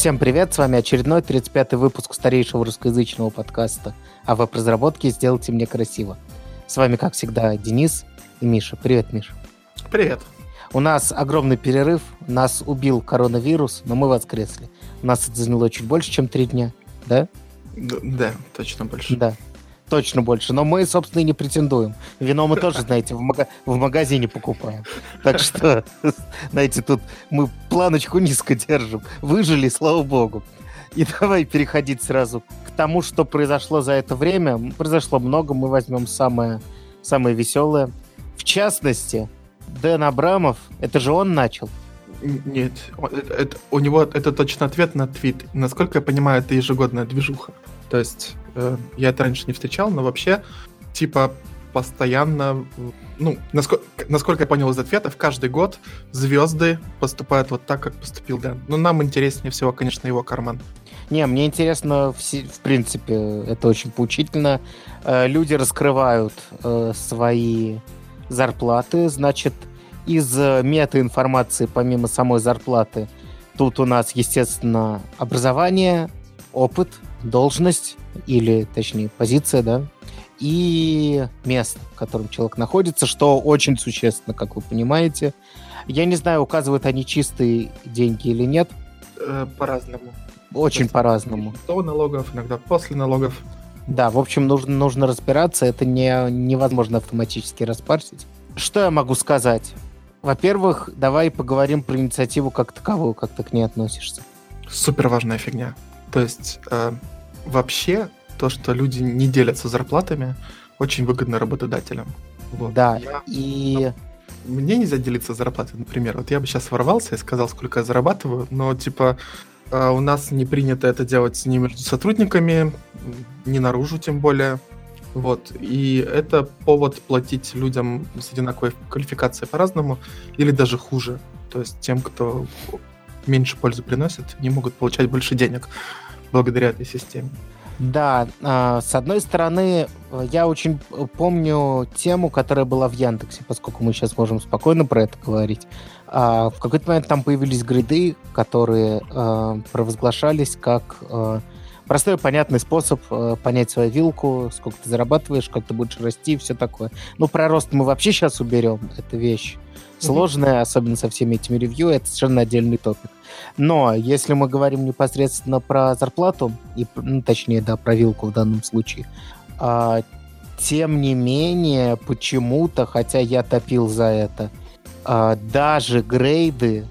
Всем привет, с вами очередной 35-й выпуск старейшего русскоязычного подкаста о веб-разработке «Сделайте мне красиво». С вами, как всегда, Денис и Миша. Привет, Миша. Привет. У нас огромный перерыв, нас убил коронавирус, но мы воскресли. У нас это заняло чуть больше, чем три дня, да? Да, точно больше. Да точно больше. Но мы, собственно, и не претендуем. Вино мы тоже, знаете, в, мага- в магазине покупаем. Так что, знаете, тут мы планочку низко держим. Выжили, слава богу. И давай переходить сразу к тому, что произошло за это время. Произошло много, мы возьмем самое, самое веселое. В частности, Дэн Абрамов, это же он начал. Нет, это, это, у него это точно ответ на твит. Насколько я понимаю, это ежегодная движуха. То есть э, я это раньше не встречал, но вообще, типа, постоянно, ну, насколько, насколько я понял из ответов, каждый год звезды поступают вот так, как поступил Дэн. Но нам интереснее всего, конечно, его карман. Не, мне интересно, в, в принципе, это очень поучительно. Э, люди раскрывают э, свои зарплаты, значит, из метаинформации, помимо самой зарплаты, тут у нас, естественно, образование, опыт, должность или, точнее, позиция, да, и место, в котором человек находится, что очень существенно, как вы понимаете. Я не знаю, указывают они чистые деньги или нет. Э, по-разному. Очень по-разному. До налогов, иногда после налогов. Да, в общем, нужно, нужно разбираться. Это не, невозможно автоматически распарсить. Что я могу сказать? Во-первых, давай поговорим про инициативу как таковую, как ты к ней относишься. Супер важная фигня. То есть э, вообще то, что люди не делятся зарплатами, очень выгодно работодателям. Вот. Да, я... и... Мне нельзя делиться зарплатой, например. Вот я бы сейчас ворвался и сказал, сколько я зарабатываю, но, типа, э, у нас не принято это делать ни между сотрудниками, ни наружу тем более. Вот. И это повод платить людям с одинаковой квалификацией по-разному, или даже хуже. То есть тем, кто меньше пользы приносит, не могут получать больше денег благодаря этой системе. Да, э, с одной стороны, я очень помню тему, которая была в Яндексе, поскольку мы сейчас можем спокойно про это говорить. Э, в какой-то момент там появились гриды, которые э, провозглашались как простой понятный способ понять свою вилку, сколько ты зарабатываешь, как ты будешь расти и все такое. Ну, про рост мы вообще сейчас уберем, это вещь сложная, mm-hmm. особенно со всеми этими ревью, это совершенно отдельный топик. Но если мы говорим непосредственно про зарплату, и, ну, точнее, да, про вилку в данном случае, а, тем не менее, почему-то, хотя я топил за это, а, даже грейды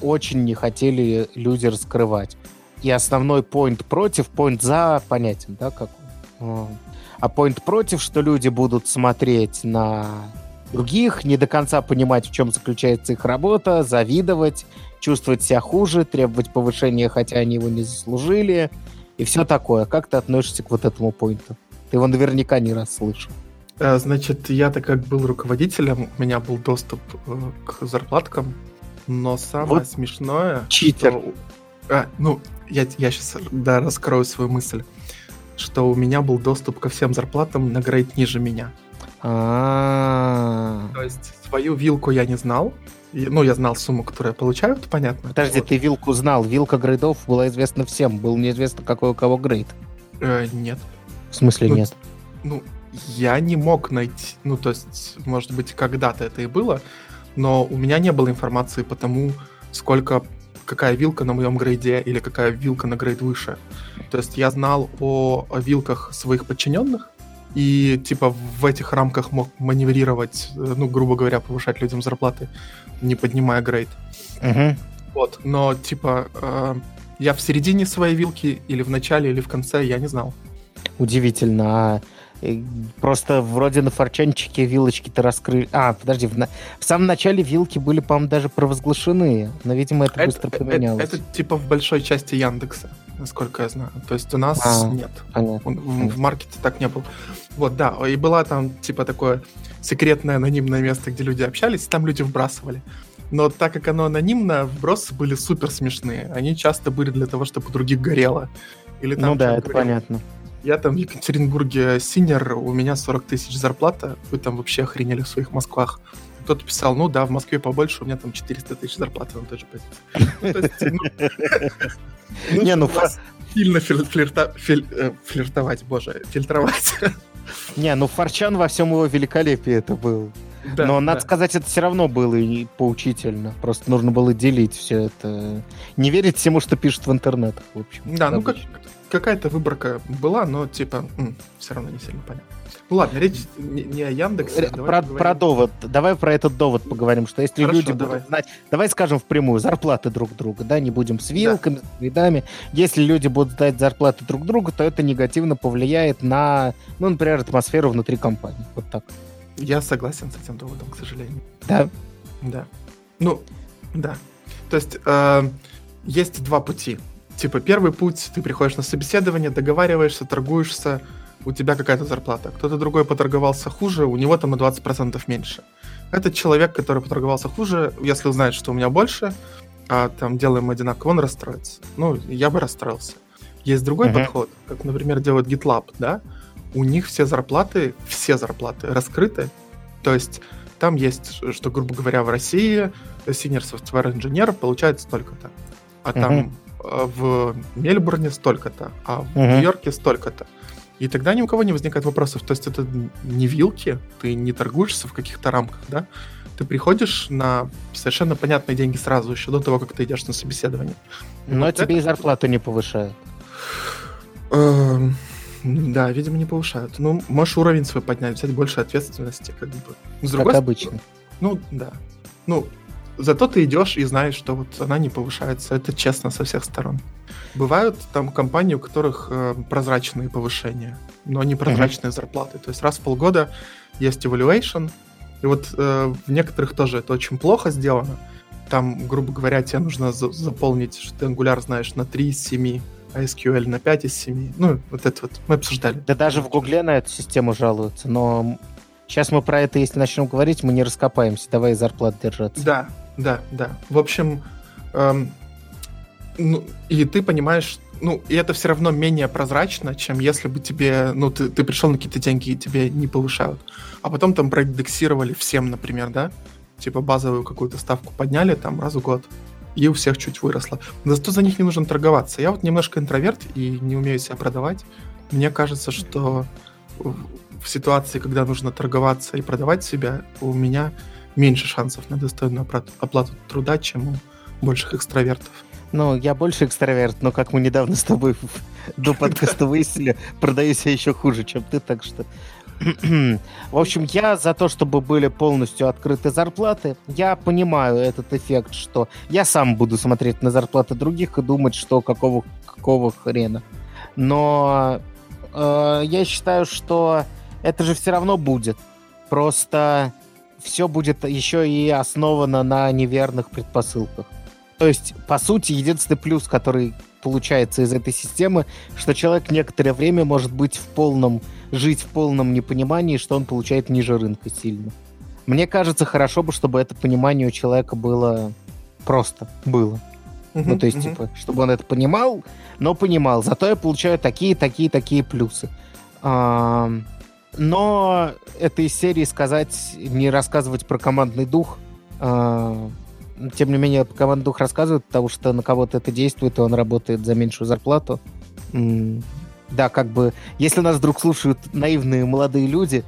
очень не хотели люди раскрывать. И основной point против, point за понятен, да, как а point против, что люди будут смотреть на других, не до конца понимать, в чем заключается их работа, завидовать, чувствовать себя хуже, требовать повышения, хотя они его не заслужили, и все такое. Как ты относишься к вот этому поинту? Ты его наверняка не раз слышал. Э, значит, я-то как был руководителем, у меня был доступ э, к зарплаткам, но самое вот смешное... Читер. Что... А, ну, я, я сейчас да, раскрою свою мысль, что у меня был доступ ко всем зарплатам на грейд ниже меня. А. То есть свою вилку я не знал. Ну, я знал сумму, которую я получаю, это понятно. Подожди, ты вилку знал. Вилка грейдов была известна всем. Было неизвестно, какой у кого грейд. Э, нет. В смысле ну, нет? Ну, я не мог найти... Ну, то есть, может быть, когда-то это и было, но у меня не было информации по тому, сколько какая вилка на моем грейде или какая вилка на грейд выше. То есть я знал о, о вилках своих подчиненных, и типа в этих рамках мог маневрировать, э, ну, грубо говоря, повышать людям зарплаты, не поднимая грейд. Угу. Вот, но типа э, я в середине своей вилки или в начале, или в конце, я не знал. Удивительно. А э, просто вроде на форчанчике вилочки-то раскрыли. А, подожди, в, на... в самом начале вилки были, по-моему, даже провозглашены, но, видимо, это, это быстро э, поменялось. Это, это типа в большой части Яндекса, насколько я знаю. То есть у нас а, нет. Понятно. В, в маркете так не было. Вот, да, и была там, типа, такое секретное анонимное место, где люди общались, там люди вбрасывали. Но так как оно анонимно, вбросы были супер смешные. Они часто были для того, чтобы у других горело. Или там, ну да, это говорил, понятно. Я там в Екатеринбурге синер, у меня 40 тысяч зарплата, вы там вообще охренели в своих Москвах. кто-то писал, ну да, в Москве побольше, у меня там 400 тысяч зарплаты на той же позиции. Не, ну сильно э, флиртовать, боже, фильтровать. Не, ну Форчан во всем его великолепии это был. Да, Но, надо сказать, это все равно было и поучительно. Просто нужно было делить все это. Не верить всему, что пишут в интернетах, в общем. Да, ну как, какая-то выборка была, но типа все равно не сильно понятно. Ну ладно, речь не, не о Яндексе. Про, про довод. Давай про этот довод поговорим, что если Хорошо, люди давай. будут знать... Давай скажем впрямую, зарплаты друг друга, да, не будем с вилками, да. с видами. Если люди будут дать зарплаты друг другу, то это негативно повлияет на, ну, например, атмосферу внутри компании. Вот так. Я согласен с этим доводом, к сожалению. Да? Да. Ну, да. То есть э, есть два пути. Типа, первый путь, ты приходишь на собеседование, договариваешься, торгуешься, у тебя какая-то зарплата. Кто-то другой поторговался хуже, у него там на 20% меньше. Этот человек, который поторговался хуже, если узнает, что у меня больше, а там делаем одинаково, он расстроится. Ну, я бы расстроился. Есть другой uh-huh. подход, как, например, делает GitLab, да? У них все зарплаты, все зарплаты раскрыты. То есть там есть, что, грубо говоря, в России senior software engineer получает столько-то, а uh-huh. там э, в Мельбурне столько-то, а в uh-huh. Нью-Йорке столько-то. И тогда ни у кого не возникает вопросов. То есть это не вилки, ты не торгуешься в каких-то рамках, да? Ты приходишь на совершенно понятные деньги сразу, еще до того, как ты идешь на собеседование. Но вот тебе это... и зарплату не повышают. Эм, да, видимо, не повышают. Ну, можешь уровень свой поднять, взять больше ответственности, как бы. С другой как обычно. Ну, да. Ну, зато ты идешь и знаешь, что вот она не повышается. Это честно со всех сторон. Бывают там компании, у которых э, прозрачные повышения, но не прозрачные mm-hmm. зарплаты. То есть раз в полгода есть evaluation, и вот э, в некоторых тоже это очень плохо сделано. Там, грубо говоря, тебе нужно за- заполнить, что ты Angular знаешь на 3 из 7, а SQL на 5 из 7. Ну, вот это вот мы обсуждали. Да даже в Гугле на эту систему жалуются, но сейчас мы про это, если начнем говорить, мы не раскопаемся. Давай зарплат держаться. Да, да, да. В общем, эм, ну, и ты понимаешь, ну, и это все равно менее прозрачно, чем если бы тебе, ну, ты, ты пришел на какие-то деньги и тебе не повышают. А потом там проиндексировали всем, например, да? Типа базовую какую-то ставку подняли там раз в год, и у всех чуть выросло. Но зато за них не нужно торговаться. Я вот немножко интроверт и не умею себя продавать. Мне кажется, что в ситуации, когда нужно торговаться и продавать себя, у меня меньше шансов на достойную оплату труда, чем у больших экстравертов. Ну, я больше экстраверт, но как мы недавно с тобой до подкаста выяснили, продаюсь я еще хуже, чем ты, так что... В общем, я за то, чтобы были полностью открыты зарплаты. Я понимаю этот эффект, что я сам буду смотреть на зарплаты других и думать, что какого, какого хрена. Но э, я считаю, что это же все равно будет. Просто все будет еще и основано на неверных предпосылках. То есть, по сути, единственный плюс, который получается из этой системы, что человек некоторое время может быть в полном, жить в полном непонимании, что он получает ниже рынка сильно. Мне кажется, хорошо бы, чтобы это понимание у человека было просто было. Uh-huh, ну, то есть, uh-huh. типа, чтобы он это понимал, но понимал. Зато я получаю такие, такие, такие плюсы. А, но этой серии сказать, не рассказывать про командный дух, а, тем не менее, команда дух рассказывает, потому что на кого-то это действует, и он работает за меньшую зарплату. Да, как бы, если нас вдруг слушают наивные молодые люди,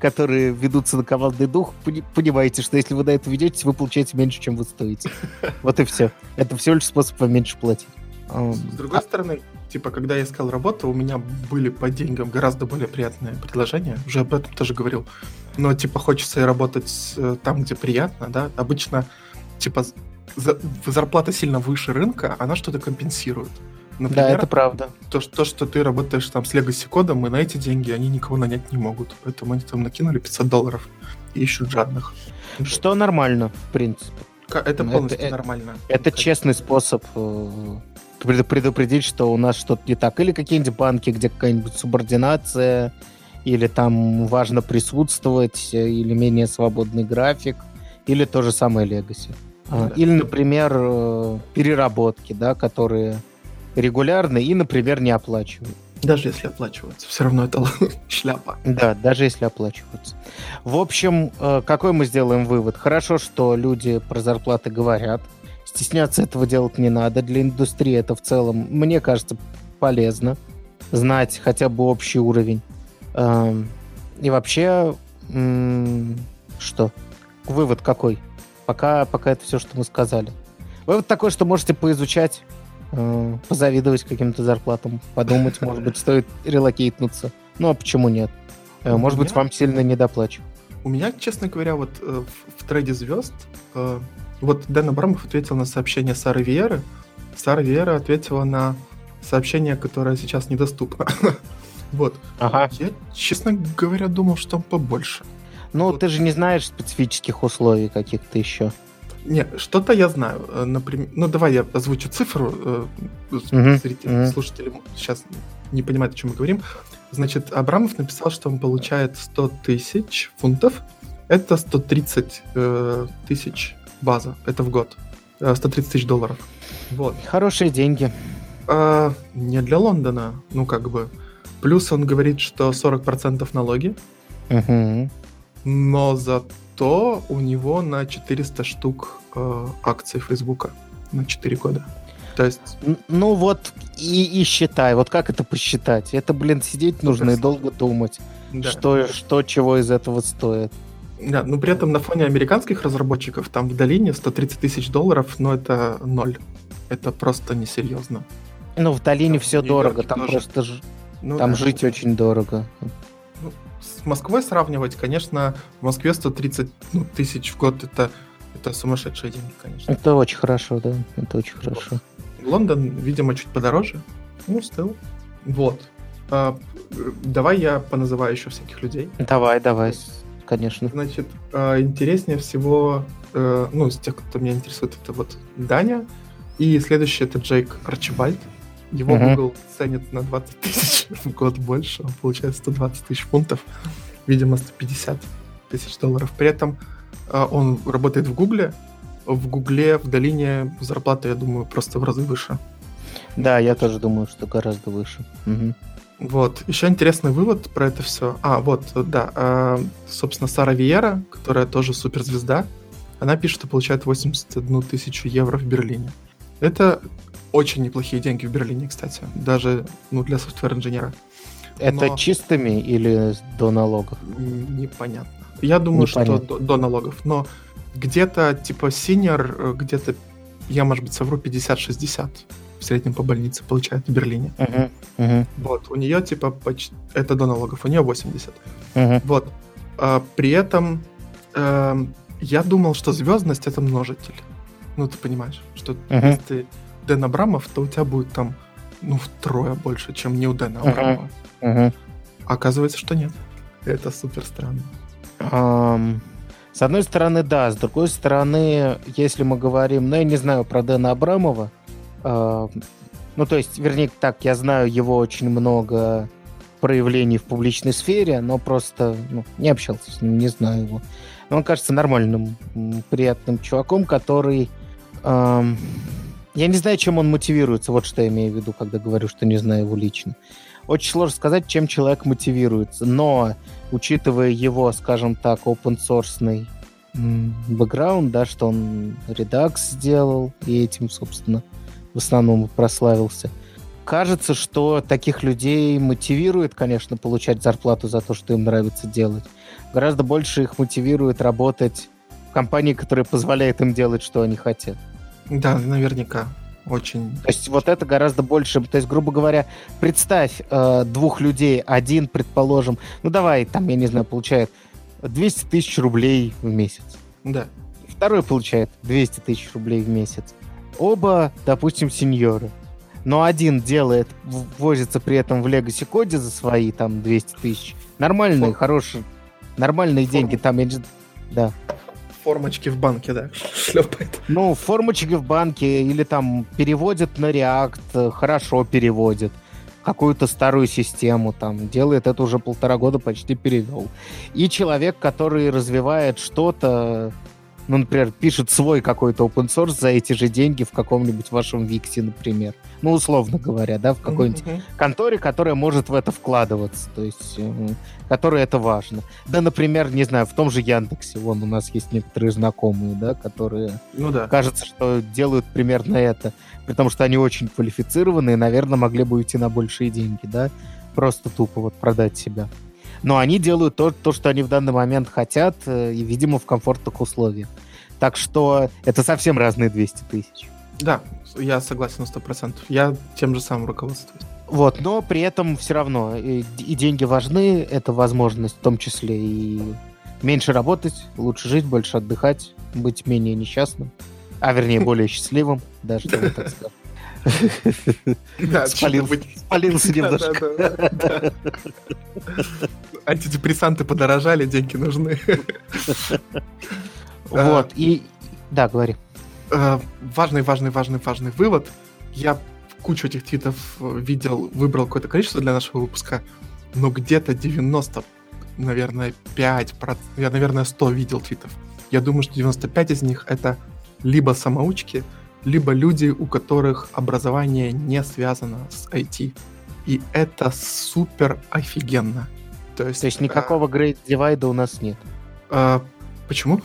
которые ведутся на командный дух, понимаете, что если вы на это ведетесь, вы получаете меньше, чем вы стоите. Вот и все. Это всего лишь способ вам меньше платить. С другой а... стороны, типа, когда я искал работу, у меня были по деньгам гораздо более приятные предложения. Уже об этом тоже говорил. Но, типа, хочется и работать э, там, где приятно, да. Обычно типа за, зарплата сильно выше рынка, она что-то компенсирует. Например, да, это правда. То, то, что ты работаешь там с Legacy кодом, и на эти деньги они никого нанять не могут. Поэтому они там накинули 500 долларов и ищут жадных. Что нормально, в принципе. Это полностью это, нормально. Это честный способ э, предупредить, что у нас что-то не так. Или какие-нибудь банки, где какая-нибудь субординация, или там важно присутствовать, э, или менее свободный график, или то же самое Legacy. А, или, например, э, переработки, да, которые регулярны и, например, не оплачивают. Даже если оплачиваются, все равно это шляпа. Да, даже если оплачиваются. В общем, э, какой мы сделаем вывод? Хорошо, что люди про зарплаты говорят. Стесняться этого делать не надо. Для индустрии это в целом, мне кажется, полезно знать хотя бы общий уровень. Эм, и вообще, что? Вывод какой? Пока, пока это все, что мы сказали. Вывод такой, что можете поизучать Э, позавидовать каким-то зарплатам, подумать, может быть, стоит релокейтнуться. Ну, а почему нет? Э, может быть, вам сильно недоплачивают. У меня, честно говоря, вот э, в, в трейде звезд, вот Дэн Абрамов ответил на сообщение Сары Виеры, Сара Виера ответила на сообщение, которое сейчас недоступно. вот. Ага. Я, честно говоря, думал, что он побольше. Ну, вот. ты же не знаешь специфических условий каких-то еще. Не, что-то я знаю. Э, например, ну давай я озвучу цифру. Uh-huh. Зрители, uh-huh. слушатели сейчас не понимают, о чем мы говорим. Значит, Абрамов написал, что он получает 100 тысяч фунтов. Это 130 э, тысяч база. Это в год. 130 тысяч долларов. Вот. Хорошие деньги. А, не для Лондона, ну как бы. Плюс он говорит, что 40% налоги. Угу. Но зато то у него на 400 штук э, акций Фейсбука на 4 года. То есть... Ну вот и, и считай, вот как это посчитать? Это, блин, сидеть нужно и долго думать, да. что, что чего из этого стоит. Да, но при этом на фоне американских разработчиков там в долине 130 тысяч долларов, но это ноль. Это просто несерьезно. Ну, в долине все дорого, там тоже. просто ну, там да. жить очень дорого с Москвой сравнивать, конечно, в Москве 130 ну, тысяч в год это, это сумасшедшие деньги, конечно. Это очень хорошо, да, это очень хорошо. Лондон, видимо, чуть подороже. Ну, стыл. Вот. А, давай я поназываю еще всяких людей. Давай, давай, конечно. Значит, а, интереснее всего, а, ну, из тех, кто меня интересует, это вот Даня. И следующий это Джейк Арчибальд. Его угу. Google ценит на 20 тысяч в год больше, он получает 120 тысяч фунтов, видимо, 150 тысяч долларов. При этом э, он работает в Гугле, в Гугле, в долине зарплата, я думаю, просто в разы выше. Да, я тоже думаю, что гораздо выше. Угу. Вот. Еще интересный вывод про это все. А, вот, да. Э, собственно, Сара Виера, которая тоже суперзвезда, она пишет, что получает 81 тысячу евро в Берлине. Это очень неплохие деньги в Берлине, кстати, даже ну, для софтвер-инженера. Это Но... чистыми или до налогов? Непонятно. Я думаю, Непонятно. что до, до налогов. Но где-то типа синер, э, где-то, я, может быть, совру, 50-60 в среднем по больнице получает в Берлине. Uh-huh, uh-huh. Вот, у нее типа почти, это до налогов, у нее 80. Uh-huh. Вот. А, при этом э, я думал, что звездность это множитель. Ну, ты понимаешь, что uh-huh. если ты Дэн Абрамов, то у тебя будет там, ну, втрое больше, чем не у Дэна Абрамова. Uh-huh. Uh-huh. Оказывается, что нет. Это супер странно. Um, с одной стороны, да. С другой стороны, если мы говорим, ну, я не знаю про Дэна Абрамова, ну, то есть, вернее, так, я знаю его очень много проявлений в публичной сфере, но просто ну, не общался с ним, не знаю его. Но он кажется нормальным, приятным чуваком, который... Эм, я не знаю, чем он мотивируется, вот что я имею в виду, когда говорю, что не знаю его лично. Очень сложно сказать, чем человек мотивируется, но учитывая его, скажем так, open source бэкграунд, да, что он редакс сделал, и этим, собственно, в основном прославился. Кажется, что таких людей мотивирует, конечно, получать зарплату за то, что им нравится делать. Гораздо больше их мотивирует работать в компании, которая позволяет им делать, что они хотят. Да, наверняка. Очень. То есть вот это гораздо больше. То есть, грубо говоря, представь э, двух людей. Один, предположим, ну давай, там, я не знаю, получает 200 тысяч рублей в месяц. Да. Второй получает 200 тысяч рублей в месяц. Оба, допустим, сеньоры. Но один делает, возится при этом в Legacy коде за свои там 200 тысяч. Нормальные, Фор... хорошие, нормальные Форму. деньги. Там, я да формочки в банке, да, шлепает. Ну, формочки в банке или там переводит на React, хорошо переводит какую-то старую систему, там, делает это уже полтора года, почти перевел. И человек, который развивает что-то, ну, например, пишет свой какой-то open source за эти же деньги в каком-нибудь вашем Виксе, например. Ну, условно говоря, да, в какой-нибудь mm-hmm. конторе, которая может в это вкладываться, то есть, э, которой это важно. Да, например, не знаю, в том же Яндексе, вон у нас есть некоторые знакомые, да, которые, ну, да. кажется, что делают примерно это, потому что они очень квалифицированные, наверное, могли бы уйти на большие деньги, да, просто тупо вот продать себя. Но они делают то, то, что они в данный момент хотят, э, и, видимо, в комфортных условиях. Так что это совсем разные 200 тысяч. Да, я согласен на 100%. Я тем же самым руководствуюсь. Вот, но при этом все равно и, и деньги важны, это возможность в том числе и меньше работать, лучше жить, больше отдыхать, быть менее несчастным, а вернее более счастливым, даже так скажем. Да, спалился немножко. Антидепрессанты подорожали, деньги нужны. Вот, и... Да, говори. Э, важный, важный, важный, важный вывод. Я кучу этих твитов видел, выбрал какое-то количество для нашего выпуска, но где-то 90, наверное, 5, я, наверное, 100 видел твитов. Я думаю, что 95 из них это либо самоучки, либо люди, у которых образование не связано с IT. И это супер офигенно. То есть, то есть никакого а, Great Divide у нас нет. А, почему?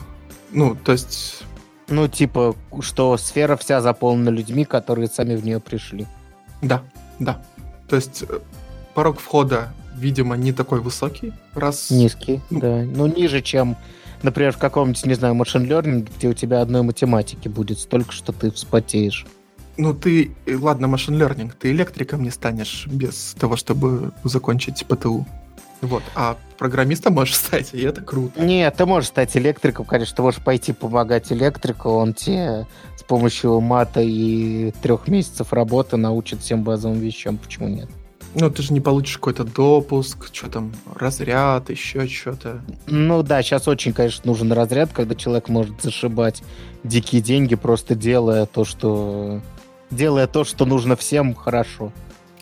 Ну, то есть... Ну, типа, что сфера вся заполнена людьми, которые сами в нее пришли. Да, да. То есть э, порог входа, видимо, не такой высокий, раз... Низкий, ну, да. Ну, ниже, чем например, в каком-нибудь, не знаю, машин learning, где у тебя одной математики будет столько, что ты вспотеешь. Ну, ты, э, ладно, машин learning, ты электриком не станешь без того, чтобы закончить ПТУ. Вот, а программистом можешь стать, и это круто. Нет, ты можешь стать электриком, конечно, ты можешь пойти помогать электрику, он тебе с помощью мата и трех месяцев работы научит всем базовым вещам, почему нет? Ну, ты же не получишь какой-то допуск, что там, разряд, еще что-то. Ну да, сейчас очень, конечно, нужен разряд, когда человек может зашибать дикие деньги, просто делая то, что... Делая то, что нужно всем, хорошо.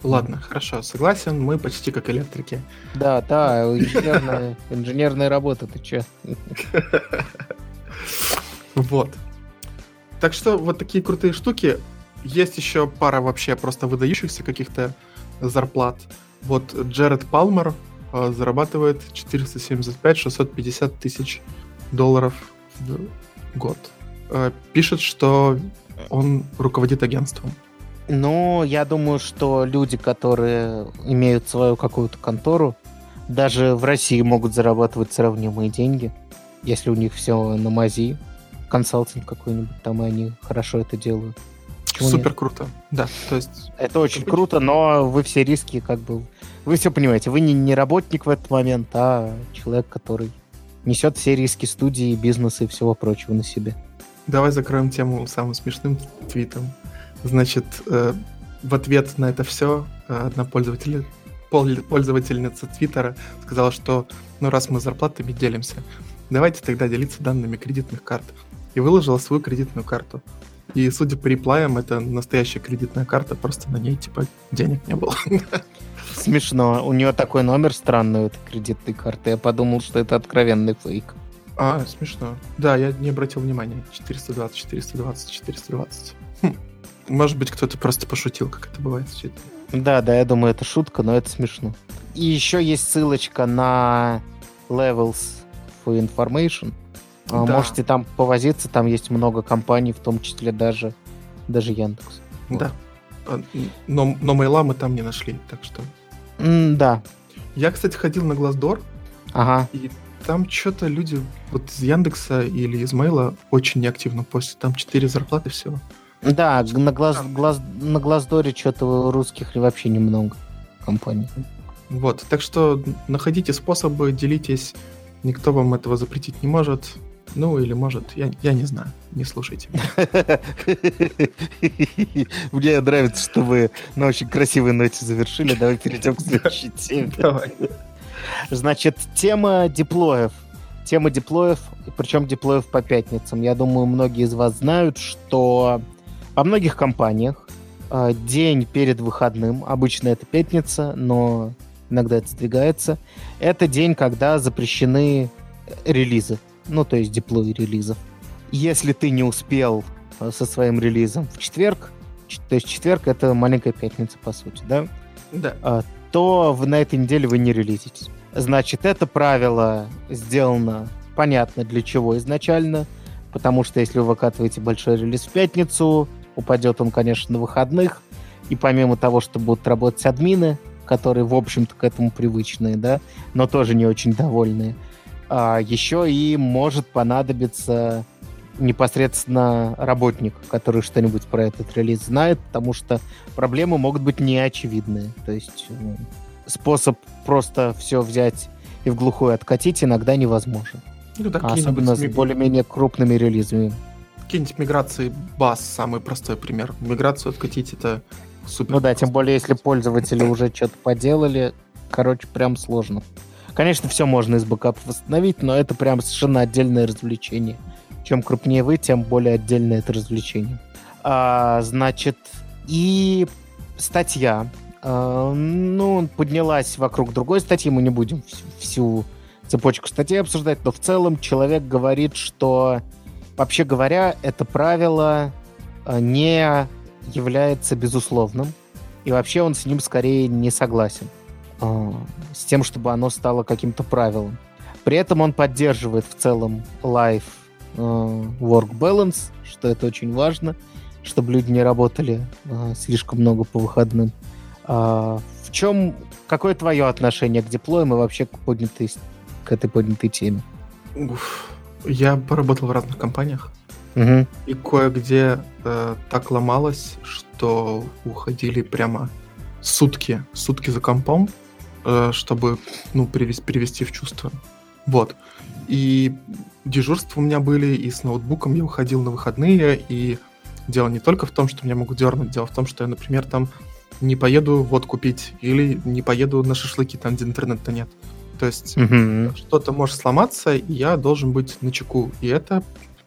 Ладно, хорошо, согласен, мы почти как электрики. Да, да, инженерная, инженерная работа, ты че? Вот. Так что вот такие крутые штуки. Есть еще пара вообще просто выдающихся каких-то зарплат. Вот Джеред Палмер э, зарабатывает 475-650 тысяч долларов в год. Э, пишет, что он руководит агентством. Ну, я думаю, что люди, которые имеют свою какую-то контору, даже в России могут зарабатывать сравнимые деньги, если у них все на мази, консалтинг какой-нибудь там, и они хорошо это делают. Почему Супер нет? круто, да. То есть... Это очень круто, но вы все риски как бы... Вы все понимаете, вы не, не работник в этот момент, а человек, который несет все риски студии, бизнеса и всего прочего на себе. Давай закроем тему самым смешным твитом. Значит, э, в ответ на это все э, одна пользователь, пользовательница Твиттера сказала, что ну раз мы зарплатами делимся, давайте тогда делиться данными кредитных карт. И выложила свою кредитную карту. И судя по реплаям, это настоящая кредитная карта, просто на ней типа денег не было. Смешно. У нее такой номер странный у этой кредитной карты. Я подумал, что это откровенный фейк. А, смешно. Да, я не обратил внимания. 420, 420, 420. Хм. Может быть, кто-то просто пошутил, как это бывает. Да, да, я думаю, это шутка, но это смешно. И еще есть ссылочка на Levels for Information. А, да. Можете там повозиться, там есть много компаний, в том числе даже, даже Яндекс. Да. Вот. Но, но мейла мы там не нашли, так что... Mm, да. Я, кстати, ходил на Глаздор, ага. и там что-то люди вот из Яндекса или из Мейла очень неактивно постят. Там четыре зарплаты всего. Да, на, глаз, глаз, на Глаздоре что-то русских вообще немного компаний. Вот, так что находите способы, делитесь. Никто вам этого запретить не может. Ну, или может, я, я не знаю, не слушайте. Мне нравится, что вы на очень красивой ноте завершили. Давай перейдем к следующей теме. Давай. Значит, тема диплоев. Тема диплоев, причем диплоев по пятницам. Я думаю, многие из вас знают, что во многих компаниях э, день перед выходным, обычно это пятница, но иногда это сдвигается, это день, когда запрещены релизы ну, то есть диплой релизов. если ты не успел э, со своим релизом в четверг, то есть четверг это маленькая пятница, по сути, да? Да. А, то на этой неделе вы не релизитесь. Значит, это правило сделано понятно для чего изначально, потому что если вы выкатываете большой релиз в пятницу, упадет он, конечно, на выходных, и помимо того, что будут работать админы, которые, в общем-то, к этому привычные, да, но тоже не очень довольные, еще и может понадобиться непосредственно работник, который что-нибудь про этот релиз знает, потому что проблемы могут быть неочевидные. То есть ну, способ просто все взять и в глухую откатить иногда невозможен. Ну, да, Особенно с более-менее крупными релизами. Какие-нибудь миграции баз самый простой пример. Миграцию откатить это супер. Ну да, тем более, если пользователи уже что-то поделали, короче, прям сложно. Конечно, все можно из бэкапа восстановить, но это прям совершенно отдельное развлечение. Чем крупнее вы, тем более отдельное это развлечение. А, значит, и статья, а, ну, поднялась вокруг другой статьи, мы не будем всю цепочку статей обсуждать, но в целом человек говорит, что, вообще говоря, это правило а, не является безусловным, и вообще он с ним скорее не согласен, с тем, чтобы оно стало каким-то правилом. При этом он поддерживает в целом life work balance, что это очень важно, чтобы люди не работали слишком много по выходным. в чем, какое твое отношение к диплоям и вообще к поднятой к этой поднятой теме? Уф. Я поработал в разных компаниях. Угу. И кое-где э, так ломалось, что уходили прямо сутки, сутки за компом, э, чтобы ну, привести, привести в чувство. Вот. И дежурства у меня были, и с ноутбуком я уходил на выходные, и дело не только в том, что меня могут дернуть, дело в том, что я, например, там не поеду вот купить, или не поеду на шашлыки там, где интернета нет. То есть угу. что-то может сломаться, и я должен быть на чеку. И это,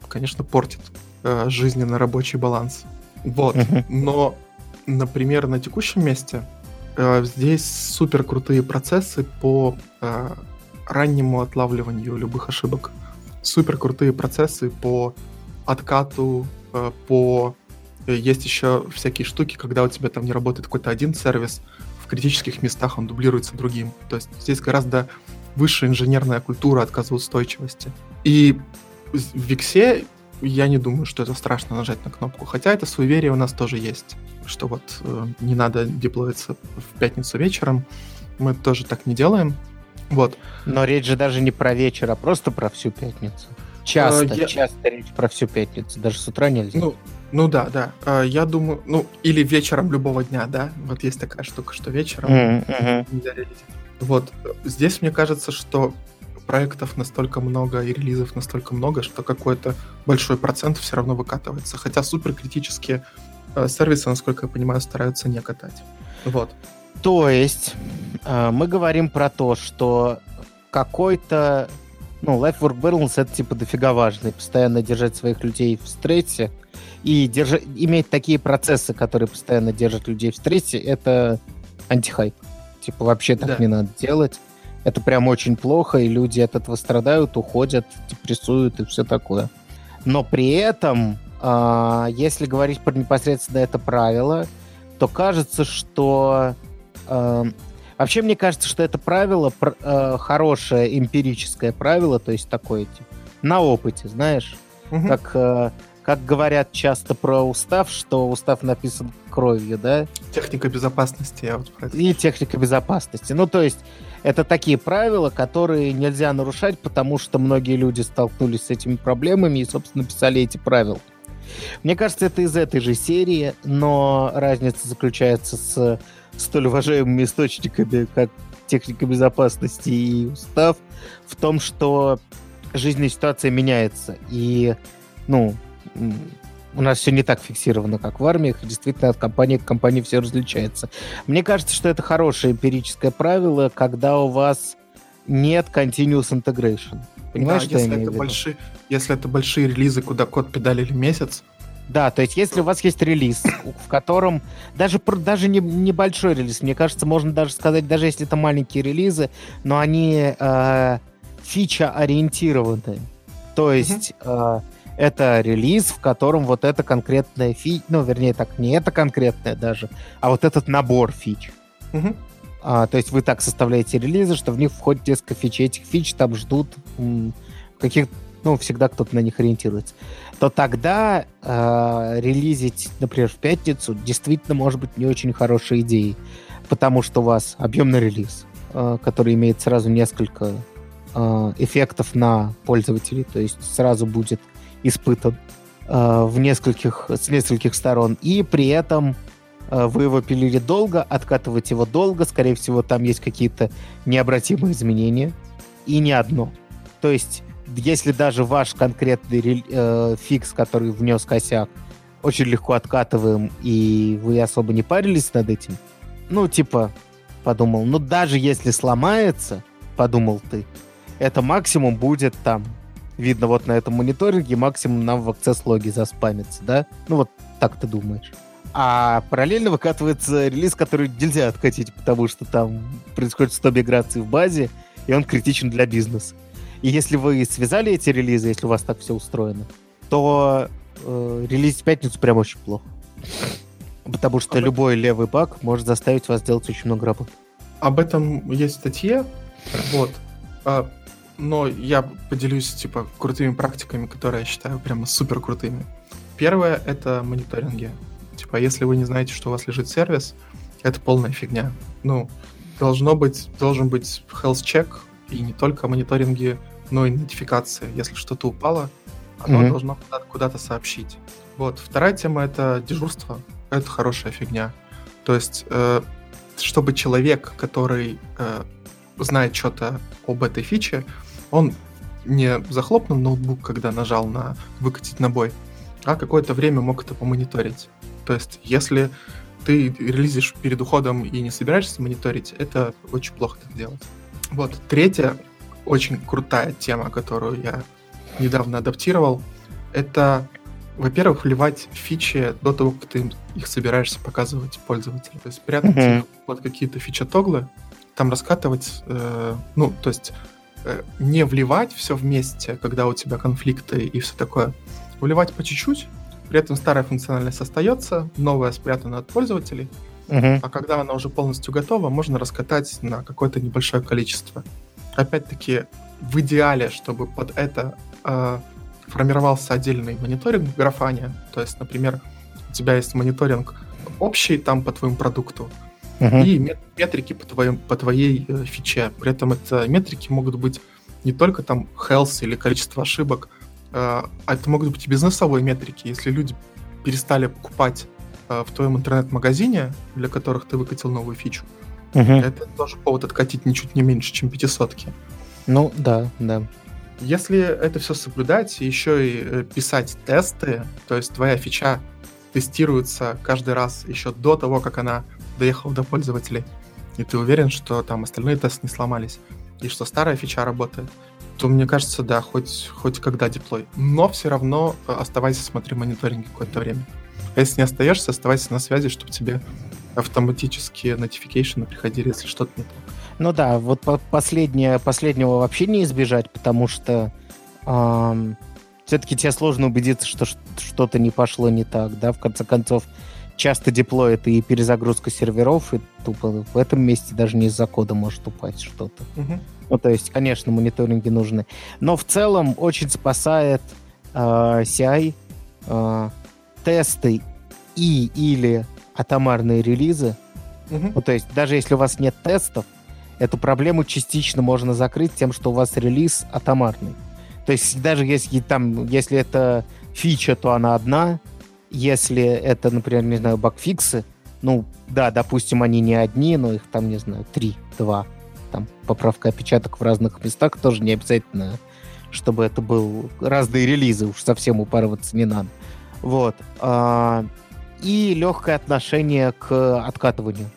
конечно, портит э, жизненно рабочий баланс. Вот. Угу. Но, например, на текущем месте э, здесь супер крутые процессы по э, раннему отлавливанию любых ошибок. Супер крутые процессы по откату, э, по э, есть еще всякие штуки, когда у тебя там не работает какой-то один сервис, в критических местах он дублируется другим. То есть здесь гораздо высшая инженерная культура отказоустойчивости. И в Виксе я не думаю, что это страшно нажать на кнопку. Хотя это суеверие у нас тоже есть, что вот э, не надо деплоиться в пятницу вечером. Мы тоже так не делаем. Вот. Но речь же даже не про вечер, а просто про всю пятницу. Часто, а, я... часто речь про всю пятницу. Даже с утра нельзя. Ну, ну да, да. А, я думаю, ну, или вечером любого дня, да. Вот есть такая штука, что вечером mm-hmm. нельзя релизить. Вот. Здесь мне кажется, что проектов настолько много и релизов настолько много, что какой-то большой процент все равно выкатывается. Хотя суперкритические э, сервисы, насколько я понимаю, стараются не катать. Вот. То есть э, мы говорим про то, что какой-то ну, Life Work Balance это типа дофига важно. И постоянно держать своих людей в стрессе и держа... иметь такие процессы, которые постоянно держат людей в стрессе, это антихайп. Типа, вообще так да. не надо делать. Это прям очень плохо, и люди от этого страдают, уходят, депрессуют и все такое. Но при этом, э, если говорить про непосредственно это правило, то кажется, что... Э, вообще, мне кажется, что это правило э, хорошее эмпирическое правило, то есть такое, типа, на опыте, знаешь, угу. как... Э, как говорят часто про устав, что устав написан кровью, да? Техника безопасности, я вот про это. И техника безопасности. Ну, то есть, это такие правила, которые нельзя нарушать, потому что многие люди столкнулись с этими проблемами и, собственно, писали эти правила. Мне кажется, это из этой же серии, но разница заключается с столь уважаемыми источниками, как техника безопасности и устав, в том, что жизненная ситуация меняется. И, ну, у нас все не так фиксировано, как в армиях. Действительно, от компании к компании все различается. Мне кажется, что это хорошее эмпирическое правило, когда у вас нет continuous integration. Понимаешь, да, что если я имею это? Большие, если это большие релизы, куда код педалили месяц, да, то есть если у вас есть релиз, в котором даже, даже не, небольшой релиз, мне кажется, можно даже сказать, даже если это маленькие релизы, но они э, фича-ориентированы. То есть mm-hmm. э, Это релиз, в котором вот это конкретная фич, ну, вернее, так, не это конкретная даже, а вот этот набор фич. Угу. А, то есть вы так составляете релизы, что в них входит несколько фич, этих фич там ждут каких ну, всегда кто-то на них ориентируется, то тогда э, релизить, например, в пятницу действительно может быть не очень хорошей идеей, потому что у вас объемный релиз, э, который имеет сразу несколько э, эффектов на пользователей, то есть сразу будет испытан э, в нескольких, с нескольких сторон, и при этом э, вы его пилили долго, откатывать его долго, скорее всего, там есть какие-то необратимые изменения, и не одно. То есть если даже ваш конкретный э, фикс, который внес косяк, очень легко откатываем, и вы особо не парились над этим, ну, типа, подумал, ну, даже если сломается, подумал ты, это максимум будет там, видно вот на этом мониторинге, максимум нам в акцесс-логе заспамится, да? Ну, вот так ты думаешь. А параллельно выкатывается релиз, который нельзя откатить, потому что там происходит 100 миграций в базе, и он критичен для бизнеса. И если вы связали эти релизы, если у вас так все устроено, то э, релиз в пятницу прям очень плохо. Потому что Об... любой левый баг может заставить вас делать очень много работы. Об этом есть статья, вот. А, но я поделюсь, типа, крутыми практиками, которые я считаю прямо супер крутыми. Первое — это мониторинги. Типа, если вы не знаете, что у вас лежит сервис, это полная фигня. Ну, должно быть, должен быть health check, и не только мониторинги но и нотификация. Если что-то упало, оно mm-hmm. должно куда-то, куда-то сообщить. Вот. Вторая тема — это дежурство. Это хорошая фигня. То есть, э, чтобы человек, который э, знает что-то об этой фиче, он не захлопнул ноутбук, когда нажал на «выкатить на бой», а какое-то время мог это помониторить. То есть, если ты релизишь перед уходом и не собираешься мониторить, это очень плохо так делать. Вот. Третье, очень крутая тема, которую я недавно адаптировал, это, во-первых, вливать фичи до того, как ты их собираешься показывать пользователю. То есть прятать mm-hmm. их под какие-то фича-тоглы, там раскатывать, э, ну, то есть не вливать все вместе, когда у тебя конфликты и все такое, вливать по чуть-чуть, при этом старая функциональность остается, новая спрятана от пользователей, uh-huh. а когда она уже полностью готова, можно раскатать на какое-то небольшое количество опять-таки, в идеале, чтобы под это э, формировался отдельный мониторинг в графане. То есть, например, у тебя есть мониторинг общий там по твоему продукту, uh-huh. и метрики по, твоим, по твоей э, фиче. При этом это метрики могут быть не только там health или количество ошибок, э, а это могут быть и бизнесовые метрики. Если люди перестали покупать э, в твоем интернет-магазине, для которых ты выкатил новую фичу, Угу. Это тоже повод откатить ничуть не меньше, чем пятисотки. Ну, да, да. Если это все соблюдать, еще и писать тесты, то есть твоя фича тестируется каждый раз еще до того, как она доехала до пользователей, и ты уверен, что там остальные тесты не сломались, и что старая фича работает, то мне кажется, да, хоть, хоть когда деплой. Но все равно э, оставайся, смотри мониторинг какое-то время. А если не остаешься, оставайся на связи, чтобы тебе автоматические notification приходили, если что-то не так. Ну да, вот последнее, последнего вообще не избежать, потому что эм, все-таки тебе сложно убедиться, что что-то не пошло не так, да, в конце концов, часто деплой это и перезагрузка серверов, и тупо в этом месте даже не из-за кода может упасть что-то. Угу. Ну, то есть, конечно, мониторинги нужны. Но в целом очень спасает э, CI, э, тесты и или атомарные релизы. Угу. Ну, то есть даже если у вас нет тестов, эту проблему частично можно закрыть тем, что у вас релиз атомарный. То есть даже если там, если это фича, то она одна. Если это, например, не знаю, багфиксы, ну, да, допустим, они не одни, но их там, не знаю, три, два. Там поправка опечаток в разных местах тоже не обязательно, чтобы это был разные релизы, уж совсем упарываться не надо. Вот. А, и легкое отношение к откатыванию.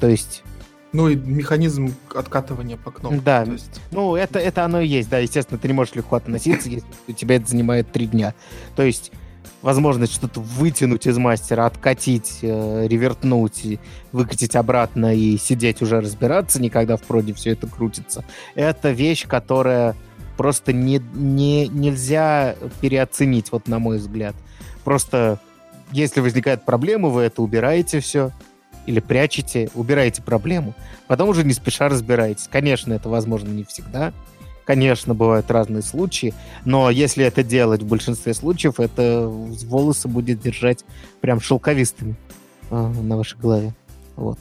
То есть... Ну и механизм откатывания по кнопкам. Да, есть... ну это, это оно и есть, да, естественно, ты не можешь легко относиться, если у тебя это занимает три дня. То есть возможность что-то вытянуть из мастера, откатить, э, ревертнуть, выкатить обратно и сидеть уже разбираться, никогда в проде все это крутится. Это вещь, которая просто не, не, нельзя переоценить, вот на мой взгляд. Просто если возникает проблема, вы это убираете все, или прячете, убираете проблему, потом уже не спеша разбираетесь. Конечно, это возможно не всегда, конечно, бывают разные случаи, но если это делать в большинстве случаев, это волосы будет держать прям шелковистыми а, на вашей голове. Вот.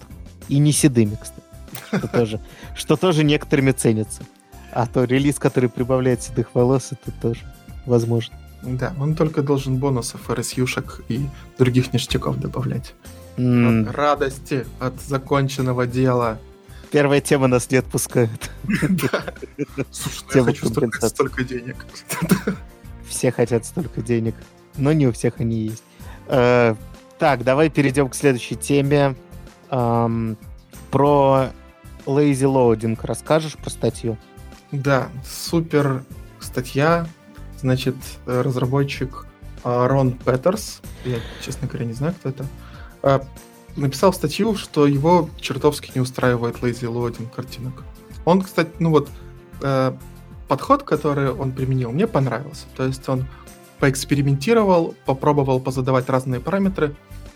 И не седыми, кстати. Что тоже, что тоже некоторыми ценится. А то релиз, который прибавляет седых волос, это тоже возможно. Да, он только должен бонусов, RSU-шек и других ништяков добавлять. Mm. От радости от законченного дела. Первая тема нас не отпускает. Слушай, ну я хочу столько денег. Все хотят столько денег, но не у всех они есть. Э, так, давай перейдем к следующей теме. Про lazy loading расскажешь про статью? Да, супер статья. Значит, разработчик а, Рон Петерс, я, честно говоря, не знаю, кто это, а, написал статью, что его чертовски не устраивает lazy loading картинок. Он, кстати, ну вот, э, подход, который он применил, мне понравился. То есть он поэкспериментировал, попробовал позадавать разные параметры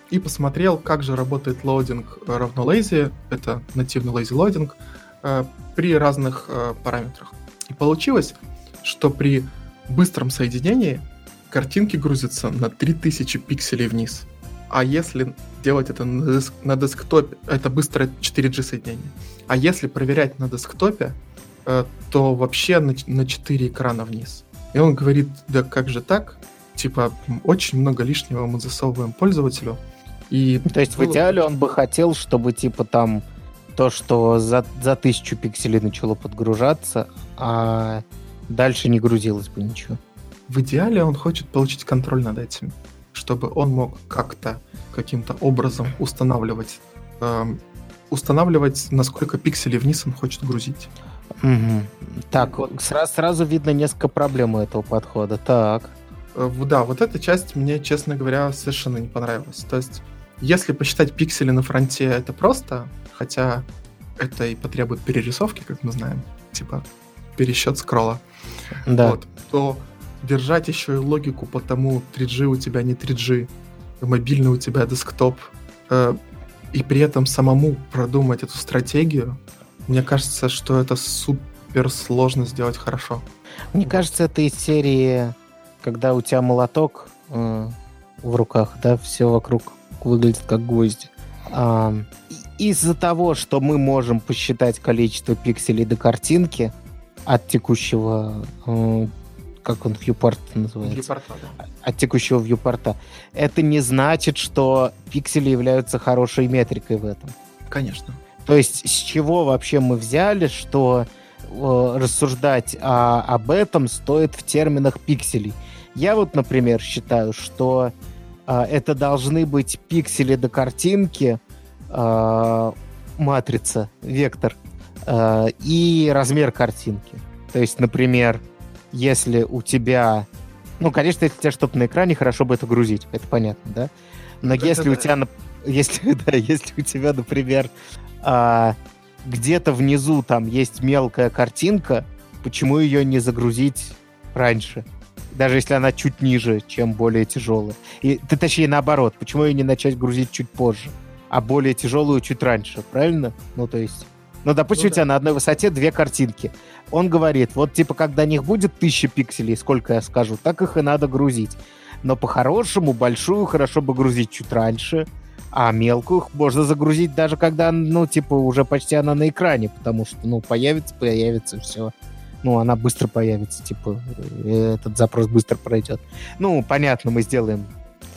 и посмотрел, как же работает loading равно lazy, это нативный lazy loading, э, при разных э, параметрах. И получилось, что при быстром соединении картинки грузятся на 3000 пикселей вниз. А если делать это на, деск, на десктопе, это быстрое 4G соединение. А если проверять на десктопе, э, то вообще на, на 4 экрана вниз. И он говорит, да как же так? Типа, очень много лишнего мы засовываем пользователю. И то есть было... в идеале он бы хотел, чтобы типа там то, что за, за тысячу пикселей начало подгружаться, а дальше не грузилось бы ничего. В идеале он хочет получить контроль над этим, чтобы он мог как-то, каким-то образом устанавливать, эм, устанавливать, насколько пикселей вниз он хочет грузить. Угу. Так, вот. сразу, сразу видно несколько проблем у этого подхода. Так. Э, да, вот эта часть мне, честно говоря, совершенно не понравилась. То есть, если посчитать пиксели на фронте, это просто, хотя это и потребует перерисовки, как мы знаем, типа пересчет скролла. Да. Вот, то держать еще и логику по тому, 3G у тебя не 3G, мобильный у тебя десктоп, э, и при этом самому продумать эту стратегию, мне кажется, что это супер сложно сделать хорошо. Мне кажется, это из серии, когда у тебя молоток э, в руках, да, все вокруг выглядит как гвозди. А, из-за того, что мы можем посчитать количество пикселей до картинки от текущего, э, как он, viewport называется? Viewport, да. От текущего viewport. Это не значит, что пиксели являются хорошей метрикой в этом. Конечно. То есть с чего вообще мы взяли, что э, рассуждать о, об этом стоит в терминах пикселей? Я вот, например, считаю, что э, это должны быть пиксели до картинки, э, матрица, вектор э, и размер картинки. То есть, например, если у тебя... Ну, конечно, если у тебя что-то на экране, хорошо бы это грузить, это понятно, да? Но это если да. у тебя... Если, да, если у тебя, например, а, где-то внизу там есть мелкая картинка, почему ее не загрузить раньше? Даже если она чуть ниже, чем более тяжелая. И, ты, точнее, наоборот, почему ее не начать грузить чуть позже? а более тяжелую чуть раньше, правильно? Ну, то есть... Ну, допустим, ну, да. у тебя на одной высоте две картинки. Он говорит, вот, типа, когда них будет тысяча пикселей, сколько я скажу, так их и надо грузить. Но по-хорошему большую хорошо бы грузить чуть раньше, а мелкую можно загрузить даже когда, ну, типа, уже почти она на экране, потому что, ну, появится, появится, все. Ну, она быстро появится, типа, э, этот запрос быстро пройдет. Ну, понятно, мы сделаем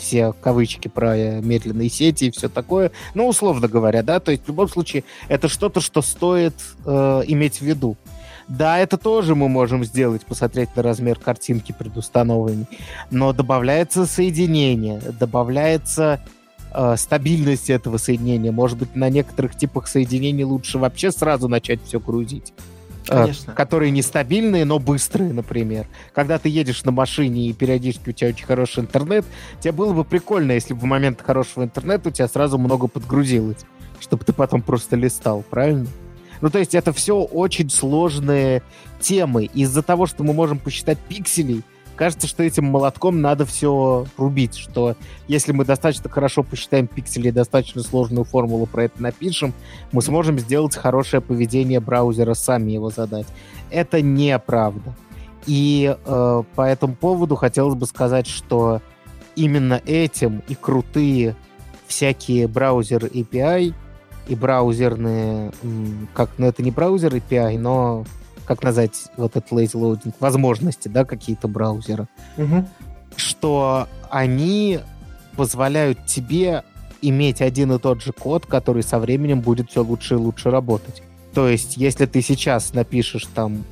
все кавычки про э, медленные сети и все такое. Ну, условно говоря, да, то есть в любом случае это что-то, что стоит э, иметь в виду. Да, это тоже мы можем сделать, посмотреть на размер картинки предустановленной, но добавляется соединение, добавляется э, стабильность этого соединения. Может быть, на некоторых типах соединений лучше вообще сразу начать все грузить. Э, Конечно. которые нестабильные, но быстрые, например. Когда ты едешь на машине и периодически у тебя очень хороший интернет, тебе было бы прикольно, если бы в момент хорошего интернета у тебя сразу много подгрузилось, чтобы ты потом просто листал, правильно? Ну, то есть это все очень сложные темы. Из-за того, что мы можем посчитать пикселей, кажется, что этим молотком надо все рубить, что если мы достаточно хорошо посчитаем пиксели и достаточно сложную формулу про это напишем, мы сможем сделать хорошее поведение браузера, сами его задать. Это неправда. И э, по этому поводу хотелось бы сказать, что именно этим и крутые всякие браузер API и браузерные, как, ну это не браузер API, но как назвать вот этот lazy loading, возможности, да, какие-то браузера, угу. что они позволяют тебе иметь один и тот же код, который со временем будет все лучше и лучше работать. То есть, если ты сейчас напишешь там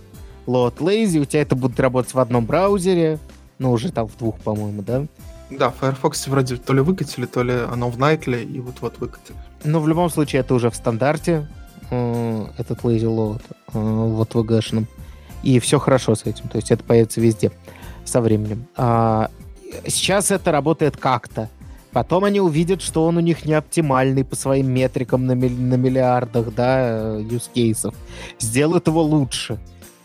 load lazy, у тебя это будет работать в одном браузере, ну, уже там в двух, по-моему, да? Да, Firefox вроде то ли выкатили, то ли оно в Nightly, и вот-вот выкатили. Ну, в любом случае, это уже в стандарте, этот lazy load э, вот в VG-шном. И все хорошо с этим. То есть это появится везде со временем. А, сейчас это работает как-то. Потом они увидят, что он у них не оптимальный по своим метрикам на, милли- на миллиардах, да, use cases. Сделают его лучше.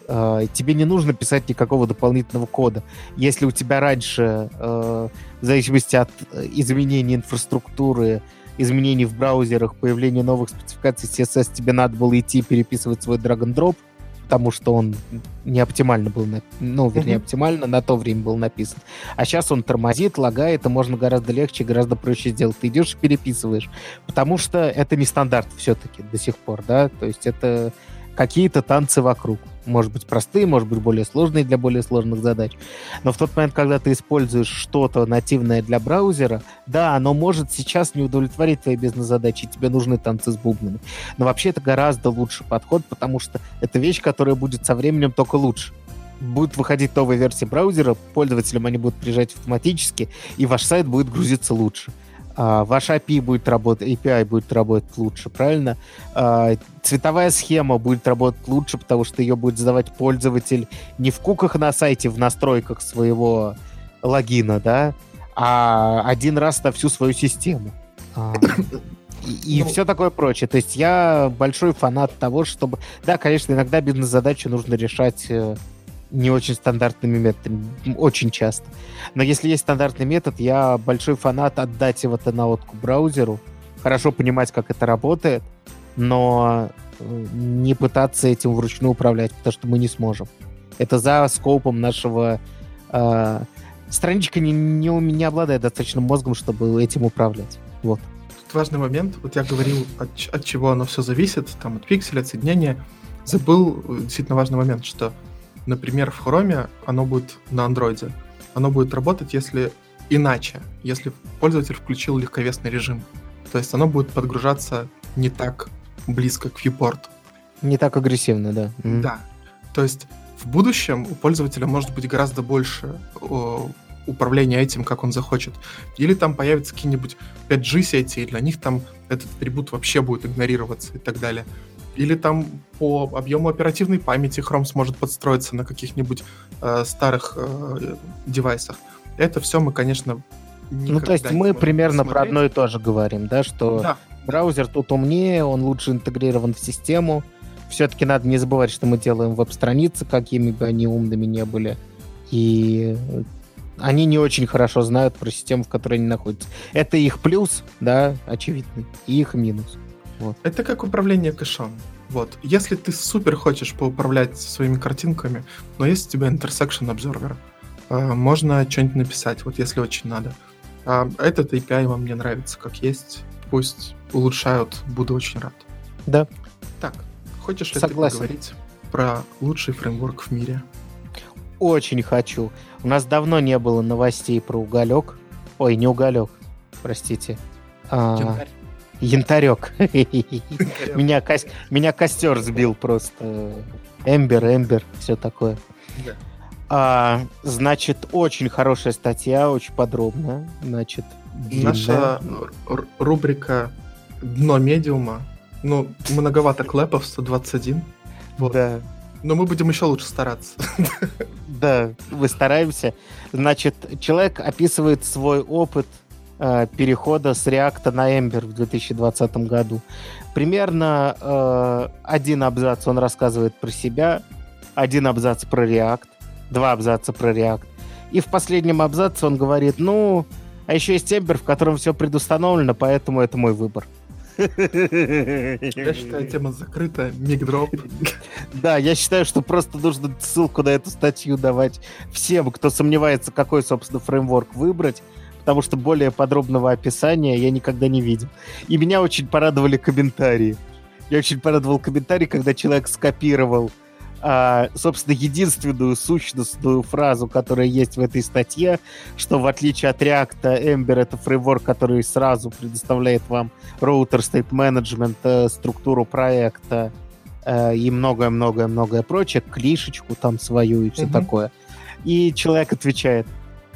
Uh, тебе не нужно писать никакого дополнительного кода. Если у тебя раньше, uh, в зависимости от изменения инфраструктуры, изменений в браузерах, появления новых спецификаций CSS, тебе надо было идти переписывать свой drag and drop, потому что он не оптимально был, ну, вернее, mm-hmm. оптимально на то время был написан. А сейчас он тормозит, лагает, и можно гораздо легче, гораздо проще сделать. Ты идешь и переписываешь, потому что это не стандарт все-таки до сих пор, да, то есть это какие-то танцы вокруг может быть, простые, может быть, более сложные для более сложных задач. Но в тот момент, когда ты используешь что-то нативное для браузера, да, оно может сейчас не удовлетворить твои бизнес-задачи, тебе нужны танцы с бубнами. Но вообще это гораздо лучший подход, потому что это вещь, которая будет со временем только лучше будет выходить новая версия браузера, пользователям они будут приезжать автоматически, и ваш сайт будет грузиться лучше а, ваш API будет работать, API будет работать лучше, правильно? А, цветовая схема будет работать лучше, потому что ее будет задавать пользователь не в куках на сайте, в настройках своего логина, да, а один раз на всю свою систему. А, и, и ну, все такое прочее. То есть я большой фанат того, чтобы... Да, конечно, иногда бизнес-задачи нужно решать э, не очень стандартными методами, очень часто. Но если есть стандартный метод, я большой фанат отдать его-то на отку браузеру, хорошо понимать, как это работает, но э, не пытаться этим вручную управлять, потому что мы не сможем. Это за скопом нашего... Э, страничка не, не, не обладает достаточным мозгом, чтобы этим управлять. Вот. Тут важный момент. Вот я говорил, от, от чего оно все зависит, там, от пикселя, от соединения. Забыл э, действительно важный момент, что например, в Chrome оно будет на андроиде. Оно будет работать, если иначе, если пользователь включил легковесный режим. То есть оно будет подгружаться не так близко к viewport. Не так агрессивно, да. Mm-hmm. Да. То есть в будущем у пользователя может быть гораздо больше о, управления этим, как он захочет. Или там появятся какие-нибудь 5G-сети, и для них там этот атрибут вообще будет игнорироваться и так далее. Или там по объему оперативной памяти Chrome сможет подстроиться на каких-нибудь э, старых э, девайсах. Это все мы, конечно, Ну, то есть мы примерно посмотреть. про одно и то же говорим, да, что да. браузер тут умнее, он лучше интегрирован в систему. Все-таки надо не забывать, что мы делаем веб-страницы, какими бы они умными не были. И они не очень хорошо знают про систему, в которой они находятся. Это их плюс, да, очевидный, и их минус. Вот. Это как управление кэшом. Вот. Если ты супер хочешь поуправлять своими картинками, но есть у тебя intersection observer, э, можно что-нибудь написать, вот если очень надо. А этот API вам не нравится как есть, пусть улучшают, буду очень рад. Да. Так, хочешь ли Согласен. ты поговорить про лучший фреймворк в мире? Очень хочу. У нас давно не было новостей про уголек. Ой, не уголек, простите. А, Янтарек. меня, ко... меня костер сбил просто. Эмбер, Эмбер, все такое. А, значит, очень хорошая статья, очень подробная. Значит, длинная. Наша рубрика «Дно медиума». Ну, многовато клэпов, 121. Вот. Да. Но мы будем еще лучше стараться. Да, мы стараемся. Значит, человек описывает свой опыт э, перехода с React на Ember в 2020 году. Примерно э, один абзац он рассказывает про себя, один абзац про React, два абзаца про React. И в последнем абзаце он говорит, ну, а еще есть Ember, в котором все предустановлено, поэтому это мой выбор. Я считаю, тема закрыта, мигдроп. Да, я считаю, что просто нужно ссылку на эту статью давать всем, кто сомневается, какой, собственно, фреймворк выбрать, потому что более подробного описания я никогда не видел. И меня очень порадовали комментарии. Я очень порадовал комментарий, когда человек скопировал а, собственно, единственную сущностную фразу, которая есть в этой статье, что в отличие от React, Ember — это фреймворк, который сразу предоставляет вам роутер state management, э, структуру проекта э, и многое-многое-многое прочее, клишечку там свою и все mm-hmm. такое. И человек отвечает,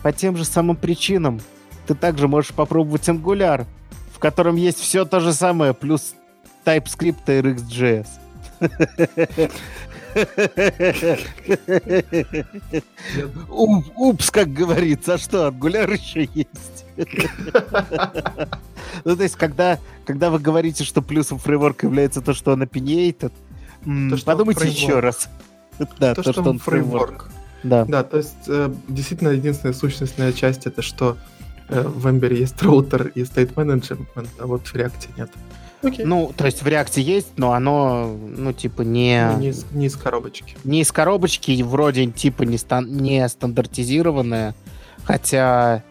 по тем же самым причинам ты также можешь попробовать Angular, в котором есть все то же самое, плюс TypeScript и RxJS. Упс, как говорится, а что, Angular еще есть? Ну, то есть, когда, когда вы говорите, что плюсом фреймворка является то, что он opinionated, то, подумайте еще раз. Да, то, то что, он фреймворк. Да. да, то есть, э, действительно, единственная сущностная часть это что в Ember есть роутер и state management, а вот в React нет. Okay. Ну, то есть в реакте есть, но оно, ну, типа, не... Ну, не, из, не из коробочки. Не из коробочки, вроде, типа, не, стан... не стандартизированное. Хотя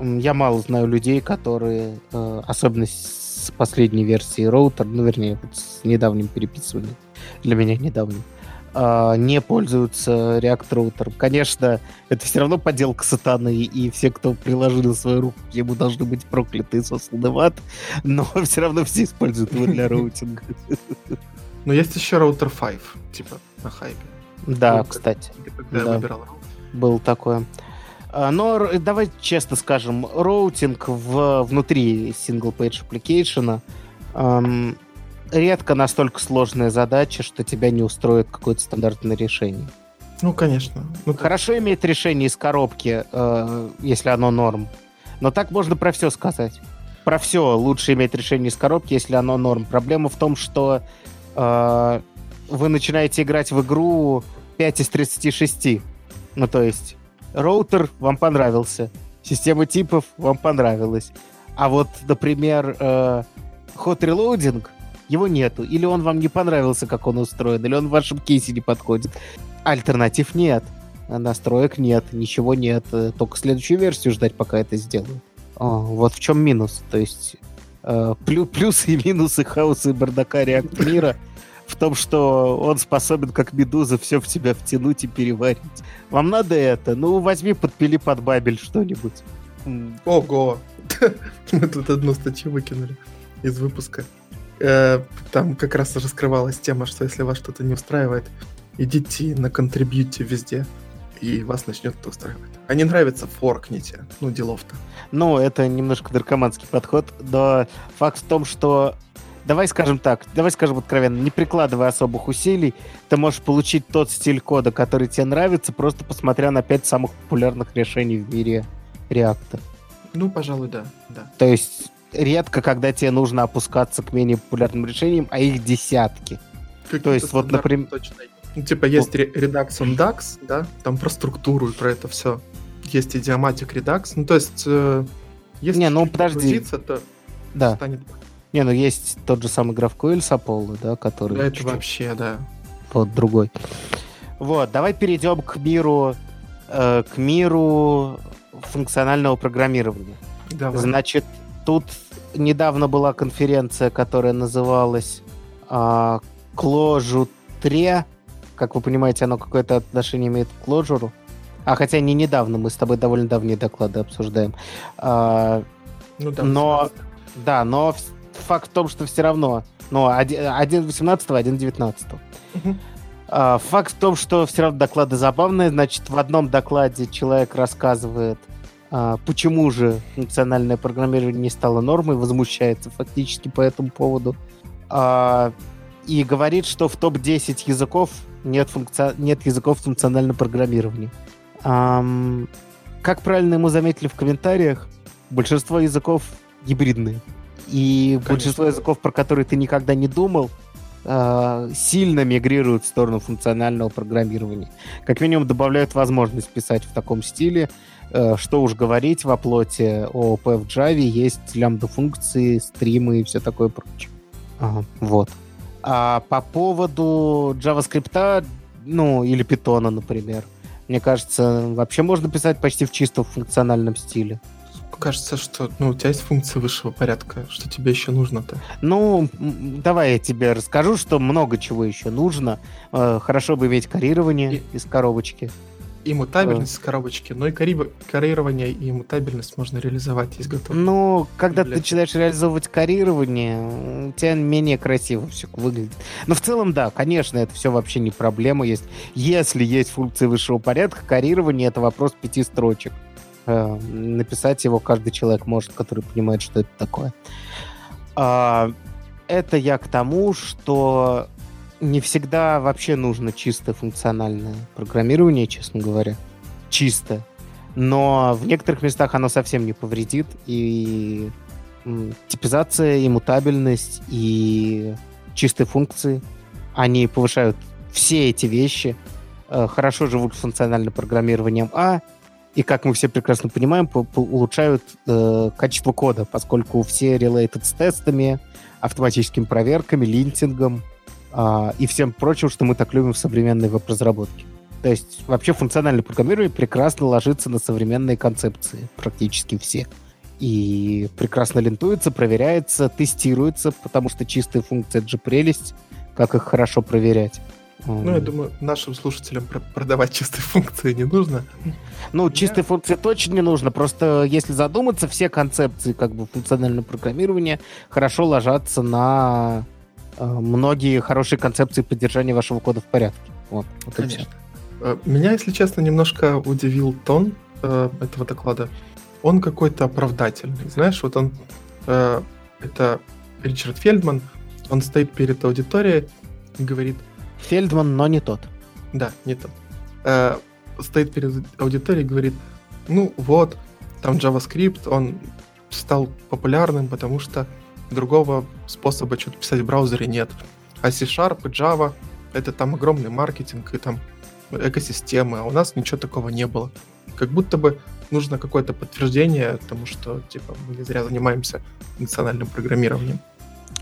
я мало знаю людей, которые, э, особенно с последней версии роутер, ну, вернее, с недавним переписыванием, для меня недавним, э, не пользуются React Router ом. Конечно, это все равно подделка сатаны, и все, кто приложил свою руку к нему, должны быть прокляты и сосланы в ад, но все равно все используют его для роутинга. Но есть еще роутер 5, типа, на хайпе. Да, ну, кстати. Да. Был такое. А, но давай честно скажем, роутинг в, внутри single-page application эм, редко настолько сложная задача, что тебя не устроит какое-то стандартное решение. Ну, конечно. Ну, Хорошо так. иметь решение из коробки, э, если оно норм. Но так можно про все сказать. Про все лучше иметь решение из коробки, если оно норм. Проблема в том, что э, вы начинаете играть в игру 5 из 36. Ну, то есть, роутер вам понравился, система типов вам понравилась. А вот, например, э, hot reloading его нету. Или он вам не понравился, как он устроен, или он в вашем кейсе не подходит. Альтернатив нет. Настроек нет, ничего нет. Только следующую версию ждать, пока это сделают. О, вот в чем минус. То есть э, плю плюсы и минусы хаоса и бардака React мира в том, что он способен, как медуза, все в тебя втянуть и переварить. Вам надо это? Ну, возьми, подпили под бабель что-нибудь. Ого! Мы тут одну статью выкинули из выпуска. Э, там как раз раскрывалась тема, что если вас что-то не устраивает, идите на контрибьюте везде, и вас начнет это устраивать. А не нравится, форкните. Ну, делов-то. Ну, это немножко наркоманский подход, но факт в том, что давай скажем так, давай скажем откровенно, не прикладывая особых усилий, ты можешь получить тот стиль кода, который тебе нравится, просто посмотря на пять самых популярных решений в мире React. Ну, пожалуй, да. да. То есть редко, когда тебе нужно опускаться к менее популярным решениям, а их десятки. То есть, вот, например... Ну, типа, есть вот. Redux on DAX, да, там про структуру и про это все. Есть Idiomatic Redux, ну, то есть, э, если Не, ну, подожди. то да. станет... Не, ну, есть тот же самый GraphQL с Apollo, да, который... Да, это вообще, да. Вот, другой. Вот, давай перейдем к миру, э, к миру функционального программирования. Давай. Значит, Тут недавно была конференция, которая называлась э, Clojure 3. Как вы понимаете, оно какое-то отношение имеет к Clojure. А хотя не недавно, мы с тобой довольно давние доклады обсуждаем. А, ну, да, но, да, но факт в том, что все равно, ну, один 18 один 19 угу. Факт в том, что все равно доклады забавные. Значит, в одном докладе человек рассказывает а, почему же функциональное программирование не стало нормой, возмущается фактически по этому поводу. А, и говорит, что в топ-10 языков нет, функци... нет языков функционального программирования. А, как правильно ему заметили в комментариях, большинство языков гибридные. И Конечно. большинство языков, про которые ты никогда не думал, э, сильно мигрируют в сторону функционального программирования. Как минимум добавляют возможность писать в таком стиле. Э, что уж говорить, в оплоте ООП в Java есть лямбда-функции, стримы и все такое прочее. Ага, вот. А по поводу JavaScript, ну, или Python, например, мне кажется, вообще можно писать почти в чисто функциональном стиле кажется, что ну, у тебя есть функция высшего порядка. Что тебе еще нужно-то? Ну, давай я тебе расскажу, что много чего еще нужно. Э, хорошо бы иметь карирование и... из коробочки. И мутабельность из коробочки, но и карирование и мутабельность можно реализовать из готового. Ну, когда ты начинаешь реализовывать карирование, у тебя менее красиво все выглядит. Но в целом, да, конечно, это все вообще не проблема есть. Если есть функции высшего порядка, карирование — это вопрос пяти строчек. Э, написать его каждый человек может, который понимает, что это такое. А, это я к тому, что не всегда вообще нужно чисто функциональное программирование, честно говоря. Чисто. Но в некоторых местах оно совсем не повредит. И типизация, и мутабельность, и чистые функции, они повышают все эти вещи. Э, хорошо живут с функциональным программированием А, и, как мы все прекрасно понимаем, улучшают э, качество кода, поскольку все related с тестами, автоматическими проверками, линтингом э, и всем прочим, что мы так любим в современной веб-разработке. То есть вообще функциональное программирование прекрасно ложится на современные концепции, практически все. И прекрасно лентуется, проверяется, тестируется, потому что чистые функции — это же прелесть, как их хорошо проверять. Ну, я думаю, нашим слушателям продавать чистые функции не нужно. Ну, чистые функции точно не нужно. Просто если задуматься, все концепции как бы функционального программирования хорошо ложатся на э, многие хорошие концепции поддержания вашего кода в порядке. Вот, вот Конечно. Э, меня, если честно, немножко удивил тон э, этого доклада. Он какой-то оправдательный. Знаешь, вот он... Э, это Ричард Фельдман. Он стоит перед аудиторией и говорит – Фельдман, но не тот. Да, не тот. Э, стоит перед аудиторией и говорит, ну вот, там JavaScript, он стал популярным, потому что другого способа что-то писать в браузере нет. А C-Sharp и Java — это там огромный маркетинг и там экосистемы, а у нас ничего такого не было. Как будто бы нужно какое-то подтверждение тому, что типа мы не зря занимаемся национальным программированием.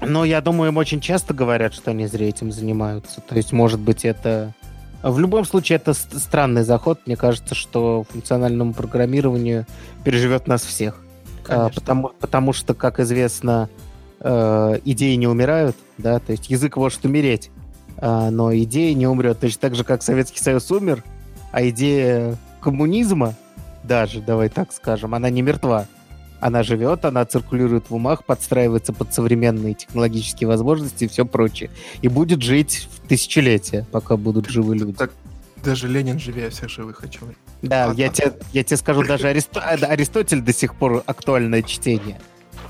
Но я думаю, им очень часто говорят, что они зря этим занимаются. То есть, может быть, это... В любом случае, это странный заход. Мне кажется, что функциональному программированию переживет нас всех. А, потому, потому что, как известно, э, идеи не умирают, да, то есть язык может умереть, а, но идея не умрет. Точно так же, как Советский Союз умер, а идея коммунизма даже, давай так скажем, она не мертва. Она живет, она циркулирует в умах, подстраивается под современные технологические возможности и все прочее. И будет жить в тысячелетия, пока будут живы люди. Так, даже Ленин живее всех живых, чем Да, а, я, а... Тебе, я тебе скажу, даже Аристо... Аристотель до сих пор актуальное чтение.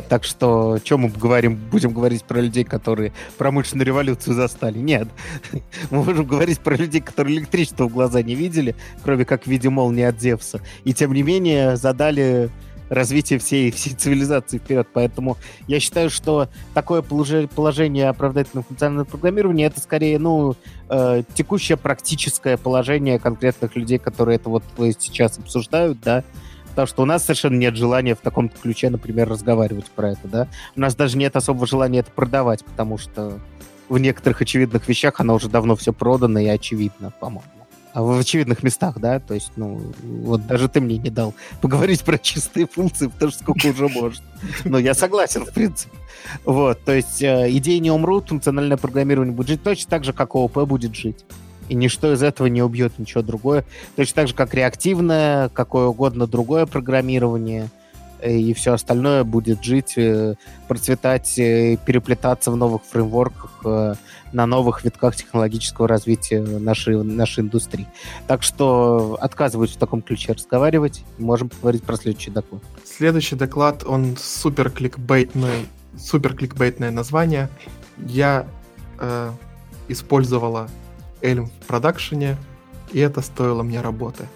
Так что, чем мы говорим, будем говорить про людей, которые промышленную революцию застали? Нет. Мы можем говорить про людей, которые электричество в глаза не видели, кроме как в виде молнии от Зевса. И тем не менее задали развитие всей, всей цивилизации вперед. Поэтому я считаю, что такое положение оправдательного функционального программирования это скорее, ну, э, текущее практическое положение конкретных людей, которые это вот сейчас обсуждают, да, потому что у нас совершенно нет желания в таком ключе, например, разговаривать про это, да. У нас даже нет особого желания это продавать, потому что в некоторых очевидных вещах оно уже давно все продано и очевидно, по-моему. А в очевидных местах, да, то есть, ну, вот даже ты мне не дал поговорить про чистые функции, потому что сколько уже может. Но я согласен, в принципе. Вот, то есть э, идеи не умрут, функциональное программирование будет жить точно так же, как ООП будет жить. И ничто из этого не убьет ничего другое. Точно так же, как реактивное, какое угодно другое программирование э, и все остальное будет жить, э, процветать, переплетаться в новых фреймворках, на новых витках технологического развития нашей, нашей индустрии. Так что отказываюсь в таком ключе разговаривать. Можем поговорить про следующий доклад. Следующий доклад, он супер кликбейтный, супер кликбейтное название. Я э, использовала Elm в продакшене, и это стоило мне работы.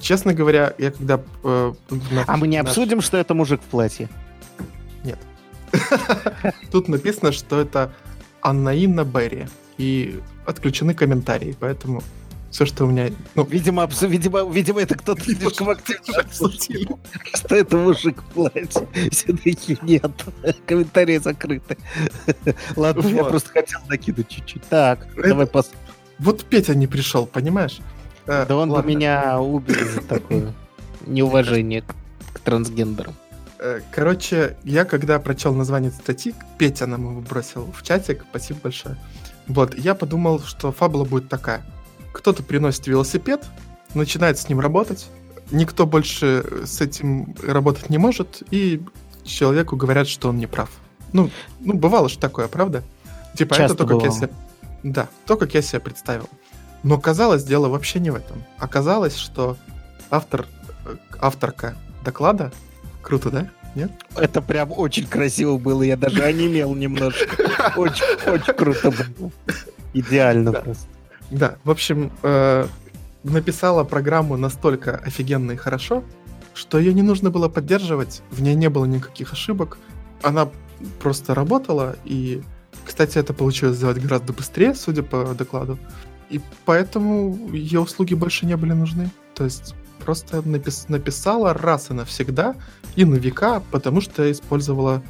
честно говоря, я когда... Э, на, а мы не наш... обсудим, что это мужик в платье? Нет. Тут написано, что это Аннаина Берри. И отключены комментарии, поэтому все, что у меня... Ну, видимо, абсу... видимо, видимо, это кто-то слишком активно обсудил. Что это мужик в платье. Все такие, нет, комментарии закрыты. Ладно, я просто хотел накинуть чуть-чуть. Так, давай посмотрим. Вот Петя не пришел, понимаешь? Э, да он бы меня убил за такое неуважение к трансгендерам. Э, короче, я когда прочел название статьи, Петя нам его бросил в чатик, спасибо большое. Вот, я подумал, что фабула будет такая. Кто-то приносит велосипед, начинает с ним работать, никто больше с этим работать не может, и человеку говорят, что он не прав. Ну, ну бывало же такое, правда? Типа, Часто это то, как бывало. я себе... Да, то, как я себе представил. Но казалось, дело вообще не в этом. Оказалось, что автор, э, авторка доклада... Круто, да? Нет? Это прям очень красиво было, я даже онемел немножко. Очень, очень круто было. Идеально просто. Да, в общем, э, написала программу настолько офигенно и хорошо, что ее не нужно было поддерживать, в ней не было никаких ошибок. Она просто работала, и, кстати, это получилось сделать гораздо быстрее, судя по докладу. И поэтому ее услуги больше не были нужны. То есть просто напис- написала раз и навсегда и на века, потому что использовала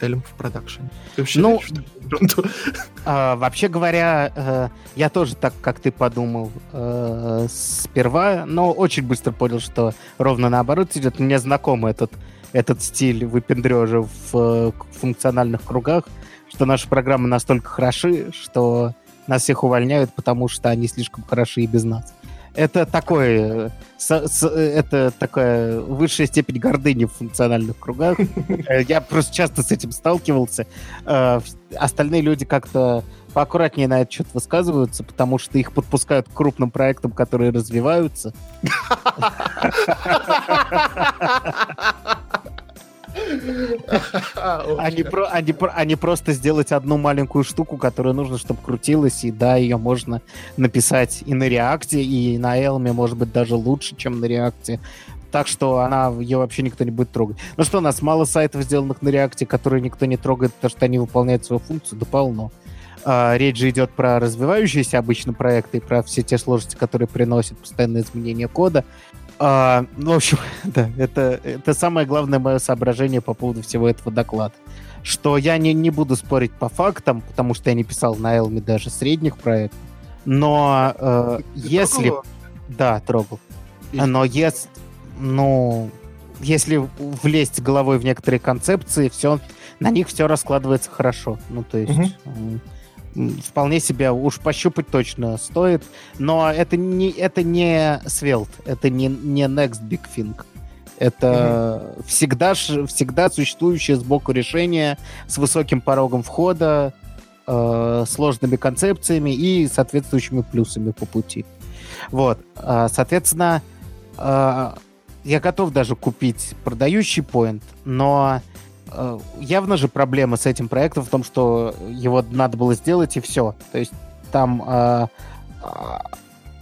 Elm в продакшн. Ты вообще ну, а, вообще говоря, э, я тоже так, как ты подумал э, сперва, но очень быстро понял, что ровно наоборот идет. Мне знаком этот, этот стиль выпендрежа в э, функциональных кругах, что наши программы настолько хороши, что нас всех увольняют, потому что они слишком хороши и без нас. Это такое, с, с, это такая высшая степень гордыни в функциональных кругах. Э, я просто часто с этим сталкивался. Э, остальные люди как-то поаккуратнее на этот счет высказываются, потому что их подпускают к крупным проектам, которые развиваются. Они, про, они, они просто сделать одну маленькую штуку, которую нужно, чтобы крутилась, и да, ее можно написать и на реакте, и на Elm, может быть, даже лучше, чем на реакте. Так что она, ее вообще никто не будет трогать. Ну что, у нас мало сайтов, сделанных на реакте, которые никто не трогает, потому что они выполняют свою функцию, да полно. Uh, речь же идет про развивающиеся обычно проекты, про все те сложности, которые приносят постоянные изменения кода. А, ну, в общем, да, это, это самое главное мое соображение по поводу всего этого доклада. Что я не, не буду спорить по фактам, потому что я не писал на Элме даже средних проектов. Но э, если... Трогал? Да, трогал. И... Но если... Ну, если влезть головой в некоторые концепции, все, на них все раскладывается хорошо. Ну, то есть... Угу вполне себе уж пощупать точно стоит. Но это не, это не Svelte, это не, не Next Big Thing. Это mm-hmm. всегда, всегда существующее сбоку решение с высоким порогом входа, э, сложными концепциями и соответствующими плюсами по пути. Вот. Э, соответственно, э, я готов даже купить продающий поинт, но явно же проблема с этим проектом в том, что его надо было сделать и все. То есть там э,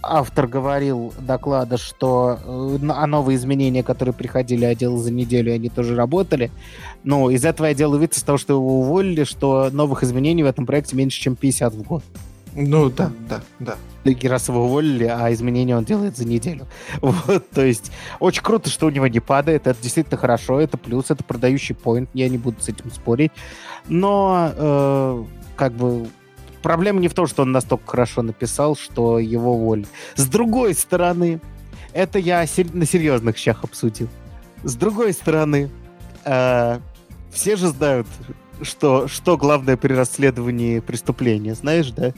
автор говорил доклада, что э, а новые изменения, которые приходили, я делал за неделю, они тоже работали. Но из этого я делаю вид из того, что его уволили, что новых изменений в этом проекте меньше, чем 50 в год. Ну да, да, да. Его уволили, а изменения он делает за неделю. Вот, то есть очень круто, что у него не падает. Это действительно хорошо, это плюс, это продающий поинт. Я не буду с этим спорить. Но э, как бы проблема не в том, что он настолько хорошо написал, что его уволили. С другой стороны, это я на серьезных щах обсудил. С другой стороны, э, все же знают, что, что главное при расследовании преступления, знаешь, да?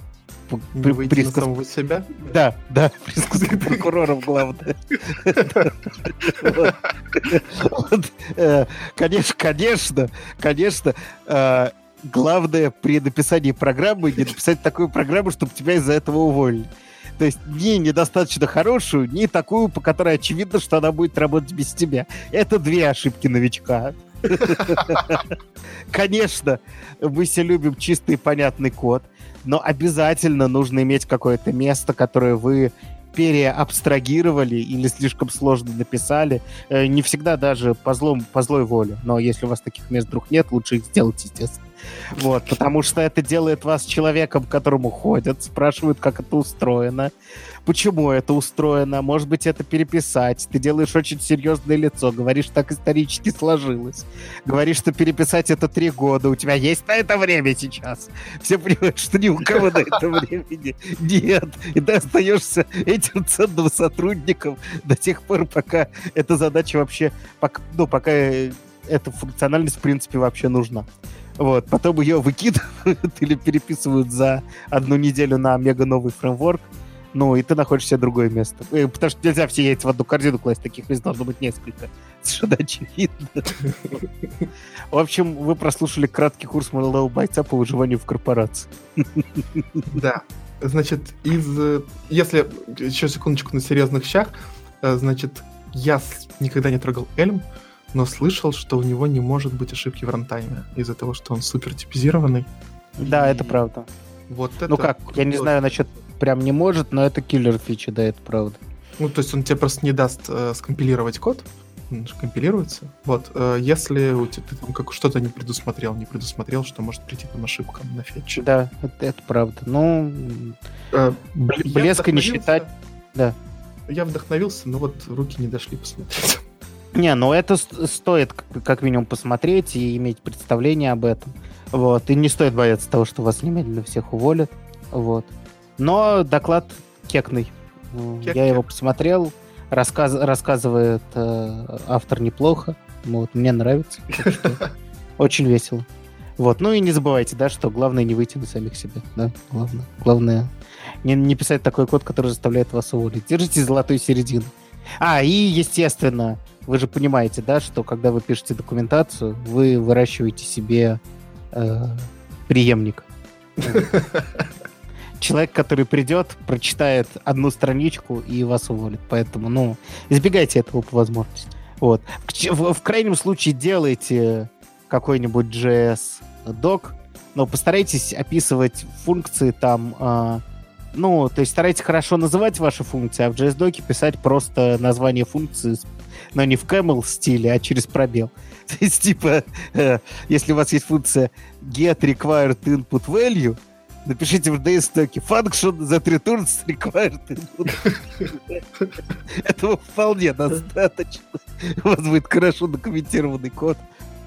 При, Выйти присказ... на самого себя? Да, да, присказ прокуроров главное. Э, конечно, конечно, конечно, э, главное при написании программы не написать такую программу, чтобы тебя из-за этого уволили. То есть ни недостаточно хорошую, ни такую, по которой очевидно, что она будет работать без тебя. Это две ошибки новичка. Конечно, мы все любим чистый и понятный код, но обязательно нужно иметь какое-то место, которое вы переабстрагировали или слишком сложно написали. Э, не всегда даже по, злом, по злой воле. Но если у вас таких мест вдруг нет, лучше их сделать, естественно. Вот, потому что это делает вас человеком, к которому ходят, спрашивают, как это устроено, почему это устроено, может быть, это переписать. Ты делаешь очень серьезное лицо, говоришь, так исторически сложилось. Говоришь, что переписать это три года, у тебя есть на это время сейчас. Все понимают, что ни у кого на это времени нет. И ты остаешься этим ценным сотрудником до тех пор, пока эта задача вообще, ну, пока эта функциональность, в принципе, вообще нужна. Вот, потом ее выкидывают или переписывают за одну неделю на мега новый фреймворк. Ну, и ты находишь себе другое место. Э, потому что нельзя все яйца в одну корзину класть, таких мест должно быть несколько. Совершенно очевидно. В общем, вы прослушали краткий курс молодого бойца по выживанию в корпорации. Да. Значит, из... Если еще секундочку на серьезных щах, э, значит, я никогда не трогал Эльм, но слышал, что у него не может быть ошибки в рантайме из-за того, что он супер типизированный. Да, и... это правда. Вот ну это ну как, я не знаю насчет прям не может, но это киллер фичи, да, это правда. Ну, то есть он тебе просто не даст э, скомпилировать код, он же компилируется. Вот, э, если у тебя, ты там как что-то не предусмотрел, не предусмотрел, что может прийти там ошибка на фетче. Да, это, это правда. Ну, э, блеска не считать. Да. Я вдохновился, но вот руки не дошли посмотреть. Не, ну это стоит как минимум посмотреть и иметь представление об этом. Вот. И не стоит бояться того, что вас немедленно всех уволят. Вот. Но доклад кекный. Кек-кек. Я его посмотрел. Рассказ, рассказывает э, автор неплохо. Вот, мне нравится. Очень весело. Вот. Ну и не забывайте, да, что главное не выйти на самих себя. Да, главное. Главное не, не писать такой код, который заставляет вас уволить. Держите золотую середину. А, и, естественно, вы же понимаете, да, что когда вы пишете документацию, вы выращиваете себе э, преемник. Человек, который придет, прочитает одну страничку и вас уволит. Поэтому, ну, избегайте этого по возможности. Вот. В, в крайнем случае делайте какой-нибудь JS-док, но постарайтесь описывать функции там э, ну, то есть старайтесь хорошо называть ваши функции, а в JS-доке писать просто название функции, но не в camel стиле, а через пробел. То есть, типа, э, если у вас есть функция get required input value, напишите в JS-доке function that returns required input. Этого вполне достаточно. У вас будет хорошо документированный код.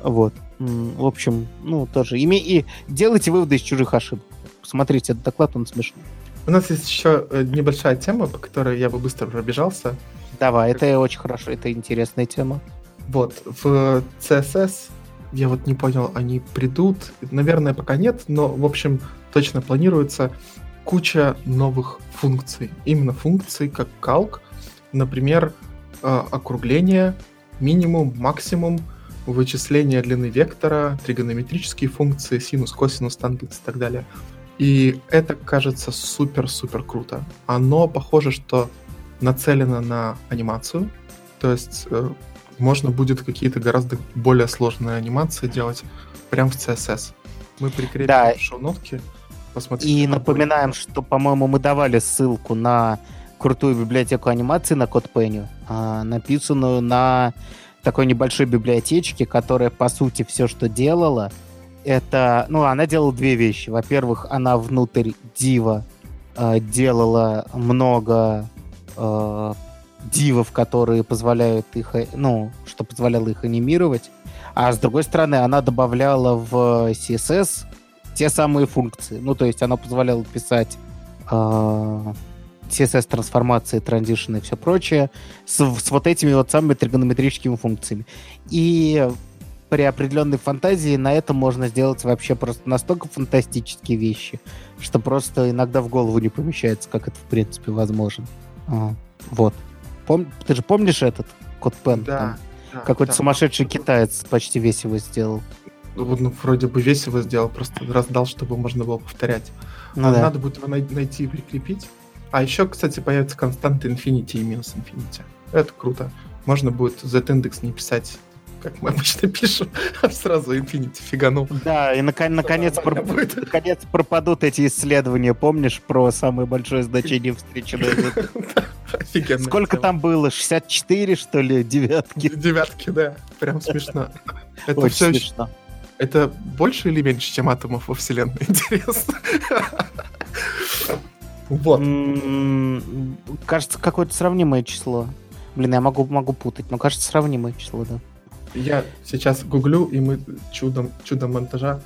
Вот. В общем, ну, тоже. И делайте выводы из чужих ошибок. Посмотрите этот доклад, он смешной. У нас есть еще э, небольшая тема, по которой я бы быстро пробежался. Давай, это очень хорошо, это интересная тема. Вот, в CSS, я вот не понял, они придут, наверное, пока нет, но, в общем, точно планируется куча новых функций. Именно функций, как calc, например, э, округление, минимум, максимум, вычисление длины вектора, тригонометрические функции, синус, косинус, тангенс и так далее. И это кажется супер-супер круто. Оно похоже, что нацелено на анимацию. То есть э, можно будет какие-то гораздо более сложные анимации делать прямо в CSS. Мы прикрепим да. шоу-нотки. Посмотрите. И напоминаем, что, по-моему, мы давали ссылку на крутую библиотеку анимации на CodePenny, а, написанную на такой небольшой библиотечке, которая, по сути, все, что делала, это, ну, она делала две вещи. Во-первых, она внутрь дива э, делала много э, дивов, которые позволяют их, э, ну, что позволяло их анимировать. А с другой стороны, она добавляла в CSS те самые функции. Ну, то есть она позволяла писать э, CSS-трансформации, транзишны и все прочее с, с вот этими вот самыми тригонометрическими функциями. И при определенной фантазии на этом можно сделать вообще просто настолько фантастические вещи, что просто иногда в голову не помещается, как это в принципе возможно. А, вот. Пом... Ты же помнишь этот код Пен? Да. да Какой-то да. сумасшедший китаец почти весь его сделал. Ну, ну, вроде бы весь его сделал, просто раздал, чтобы можно было повторять. Ну, да. Надо будет его найти и прикрепить. А еще, кстати, появится константа Infinity и минус Infinity. Это круто. Можно будет Z-индекс не писать как мы обычно пишем, а сразу Infinity фиганул. Да, и нак- наконец, про- наконец пропадут эти исследования, помнишь, про самое большое значение встречи Офигенно. Сколько там было? 64, что ли, девятки? Девятки, да. Прям смешно. Это Очень все смешно. Это больше или меньше, чем атомов во Вселенной? Интересно. Вот. М, Кажется, какое-то сравнимое число. Блин, я могу, могу путать, но кажется, сравнимое число, да. Я сейчас гуглю, и мы чудом, чудом монтажа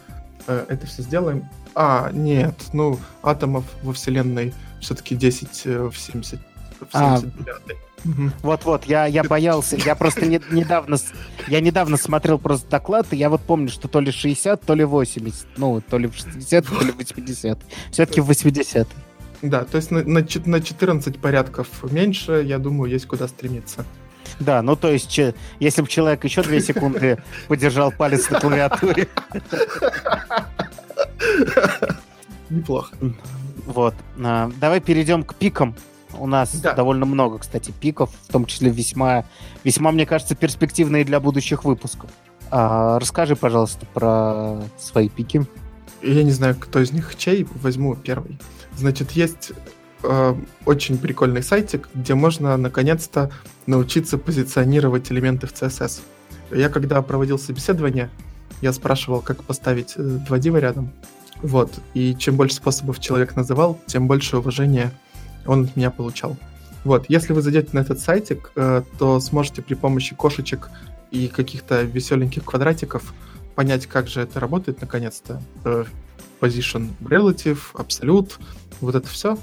э, это все сделаем. А, нет, ну, атомов во Вселенной все-таки 10 э, в 70. В А. 79. Мгм. Вот-вот, я, я боялся, я просто не- недавно, я недавно смотрел просто доклад, и я вот помню, что то ли 60, то ли 80, ну, то ли в 60, то ли в 80. Все-таки в 80. Да, то есть на, на на 14 порядков меньше, я думаю, есть куда стремиться. Да, ну то есть, если бы человек еще две секунды подержал палец на клавиатуре, Неплохо. Вот. А, Давай перейдем к пикам. У нас Да. довольно много, кстати, пиков, в том числе весьма, весьма, мне кажется, перспективные для будущих выпусков. А, расскажи, пожалуйста, про свои пики. Я не знаю, кто из них чей, возьму первый. Значит, есть э, очень прикольный сайтик, где можно наконец-то научиться позиционировать элементы в CSS. Я когда проводил собеседование, я спрашивал, как поставить э, два дива рядом. Вот. И чем больше способов человек называл, тем больше уважения он от меня получал. Вот. Если вы зайдете на этот сайтик, э, то сможете при помощи кошечек и каких-то веселеньких квадратиков понять, как же это работает наконец-то. Э, Position Relative, Absolute, вот это все.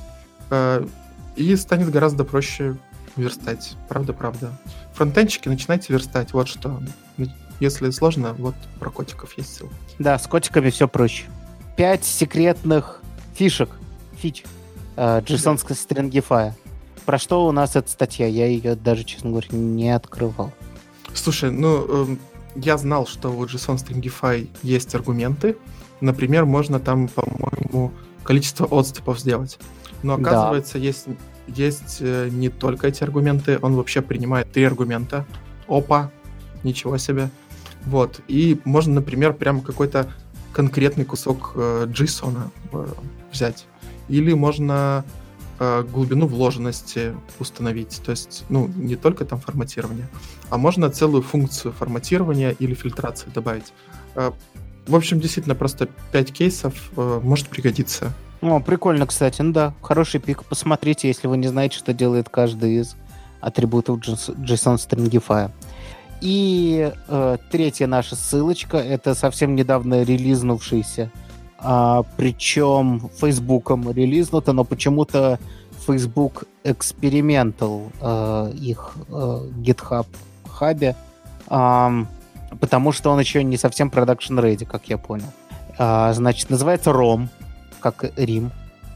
И станет гораздо проще верстать. Правда-правда. Фронтенчики начинайте верстать. Вот что. Если сложно, вот про котиков есть ссылка. Да, с котиками все проще. Пять секретных фишек, фич, э, JSON стрингифая. Про что у нас эта статья? Я ее даже, честно говоря, не открывал. Слушай, ну, эм, я знал, что у JSON Stringify есть аргументы. Например, можно там, по-моему, количество отступов сделать. Но Да. оказывается, есть, есть э, не только эти аргументы, он вообще принимает три аргумента. Опа, ничего себе. Вот. И можно, например, прям какой-то конкретный кусок э, JSON э, взять. Или можно э, глубину вложенности установить. То есть, ну, не только там форматирование, а можно целую функцию форматирования или фильтрации добавить. Э, В общем, действительно, просто 5 кейсов э, может пригодиться. О, прикольно, кстати. Ну да, хороший пик. Посмотрите, если вы не знаете, что делает каждый из атрибутов JS- JSON стрингифая. И э, третья наша ссылочка, это совсем недавно релизнувшийся, а, причем Фейсбуком релизнуто, но почему-то Facebook Experimental э, их э, GitHub хабе, ам, потому что он еще не совсем production ready, как я понял. А, значит, называется ROM, как Рим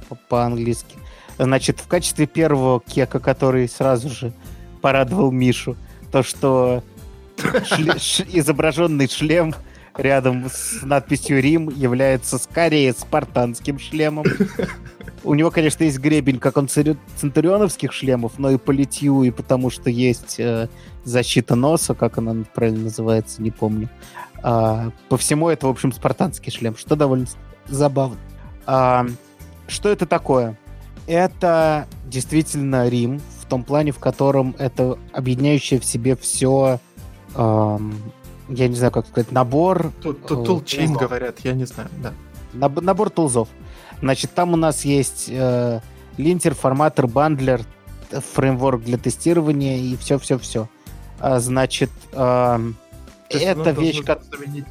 по- по-английски. Значит, в качестве первого кека, который сразу же порадовал Мишу, то, что изображенный шлем рядом с надписью Рим является скорее спартанским шлемом. У него, конечно, есть гребень, как он центурионовских шлемов, но и по литью, и потому что есть э, защита носа, как она правильно называется, не помню. А, по всему это, в общем, спартанский шлем, что довольно забавно. А, что это такое? Это действительно Рим, в том плане, в котором это объединяющее в себе все, я не знаю, как сказать, набор Э, тулзов. говорят, я не знаю, да. Наб- набор тулзов. Значит, там у нас есть э, линтер, форматор, бандлер, фреймворк для тестирования и все-все-все. значит, эм, То есть это вещь, как... заменить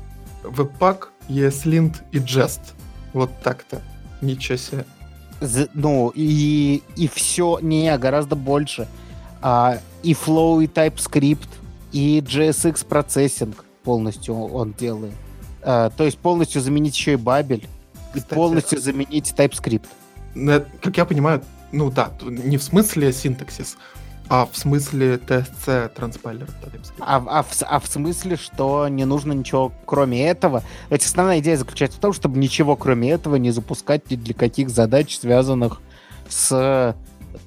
Webpack, ESLint и Jest. Вот так-то. Ничего себе. з- Ну, и, и все, не, гораздо больше. А, и Flow, и TypeScript, и JSX процессинг полностью он делает. А, то есть полностью заменить еще и Бабель, и полностью заменить TypeScript. Ну, Как я понимаю, ну да, не в смысле синтаксис, а в смысле TSC транспайлер. А, а в, а в смысле, что не нужно ничего кроме этого? То есть основная идея заключается в том, чтобы ничего кроме этого не запускать ни для каких задач, связанных с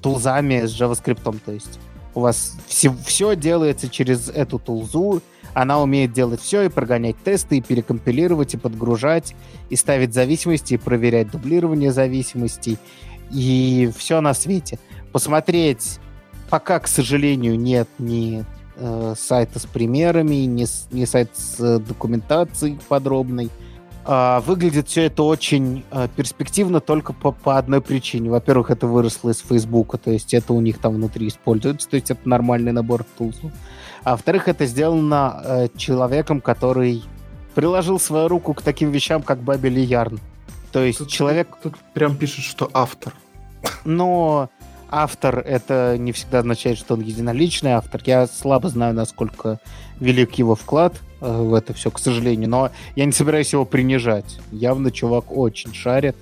тулзами, с JavaScript. То есть у вас все, делается через эту тулзу, она умеет делать все, и прогонять тесты, и перекомпилировать, и подгружать, и ставить зависимости, и проверять дублирование зависимостей, и все на свете. Посмотреть пока, к сожалению, нет ни э, сайта с примерами, ни, ни сайта с э, документацией подробной. Выглядит все это очень э, перспективно только по, по одной причине. Во-первых, это выросло из Фейсбука, то есть это у них там внутри используется, то есть это нормальный набор тулсов. А во-вторых, это сделано э, человеком, который приложил свою руку к таким вещам, как Бабель и Ярн. То есть Тут, человек... Тут прям пишет, что автор. Но автор это не всегда означает, что он единоличный автор. Я слабо знаю, насколько велик его вклад э, в это все, к сожалению, но я не собираюсь его принижать. Явно чувак очень шарит.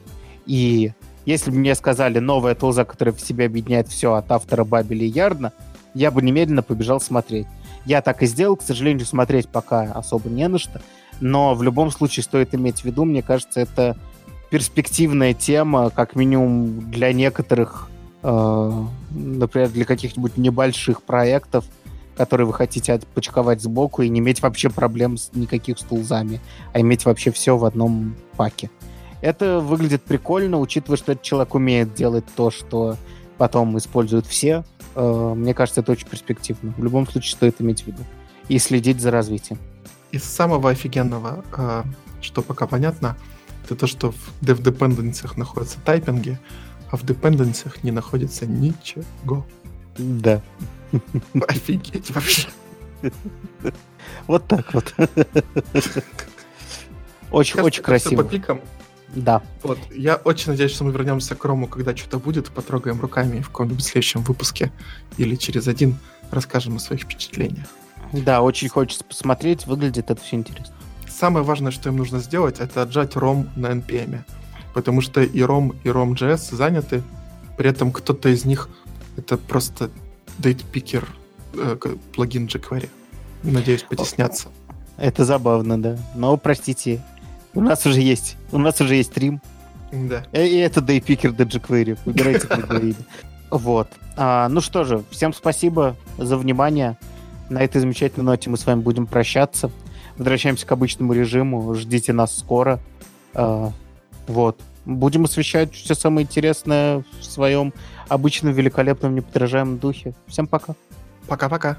И если бы мне сказали новая тулза, которая в себе объединяет все от автора Бабеля и Ярдна, я бы немедленно побежал смотреть. Я так и сделал, к сожалению, смотреть пока особо не на что, но в любом случае стоит иметь в виду, мне кажется, это перспективная тема, как минимум для некоторых, например, для каких-нибудь небольших проектов, которые вы хотите отпочковать сбоку и не иметь вообще проблем с никаких с тулзами, а иметь вообще все в одном паке. Это выглядит прикольно, учитывая, что этот человек умеет делать то, что потом используют все. Э, мне кажется, это очень перспективно. В любом случае стоит иметь в виду. И следить за развитием. Из самого офигенного, э, что пока понятно, это то, что в dev dependencies находятся тайпинги, а в dependencies не находится ничего. Да. Офигеть вообще. Вот так вот. Очень, очень красиво. По пикам. Да. Вот. Я очень надеюсь, что мы вернемся к Рому, когда что-то будет, потрогаем руками в каком-нибудь следующем выпуске или через один расскажем о своих впечатлениях. Да, очень хочется посмотреть, выглядит это все интересно. Самое важное, что им нужно сделать, это отжать ROM на NPM. Потому что и ROM, и ROM.js заняты, при этом кто-то из них это просто дейтпикер э, плагин jQuery. Надеюсь, потеснятся. Это забавно, да. Но, простите, у нас уже есть, у нас уже есть стрим. Да. И, и это дейтпикер до jQuery. Выбирайте, как говорили. Вот. А, ну что же, всем спасибо за внимание. На этой замечательной ноте мы с вами будем прощаться. Возвращаемся к обычному режиму. Ждите нас скоро. Вот. Будем освещать все самое интересное в своем обычном великолепном неподражаемом духе. Всем пока. Пока-пока.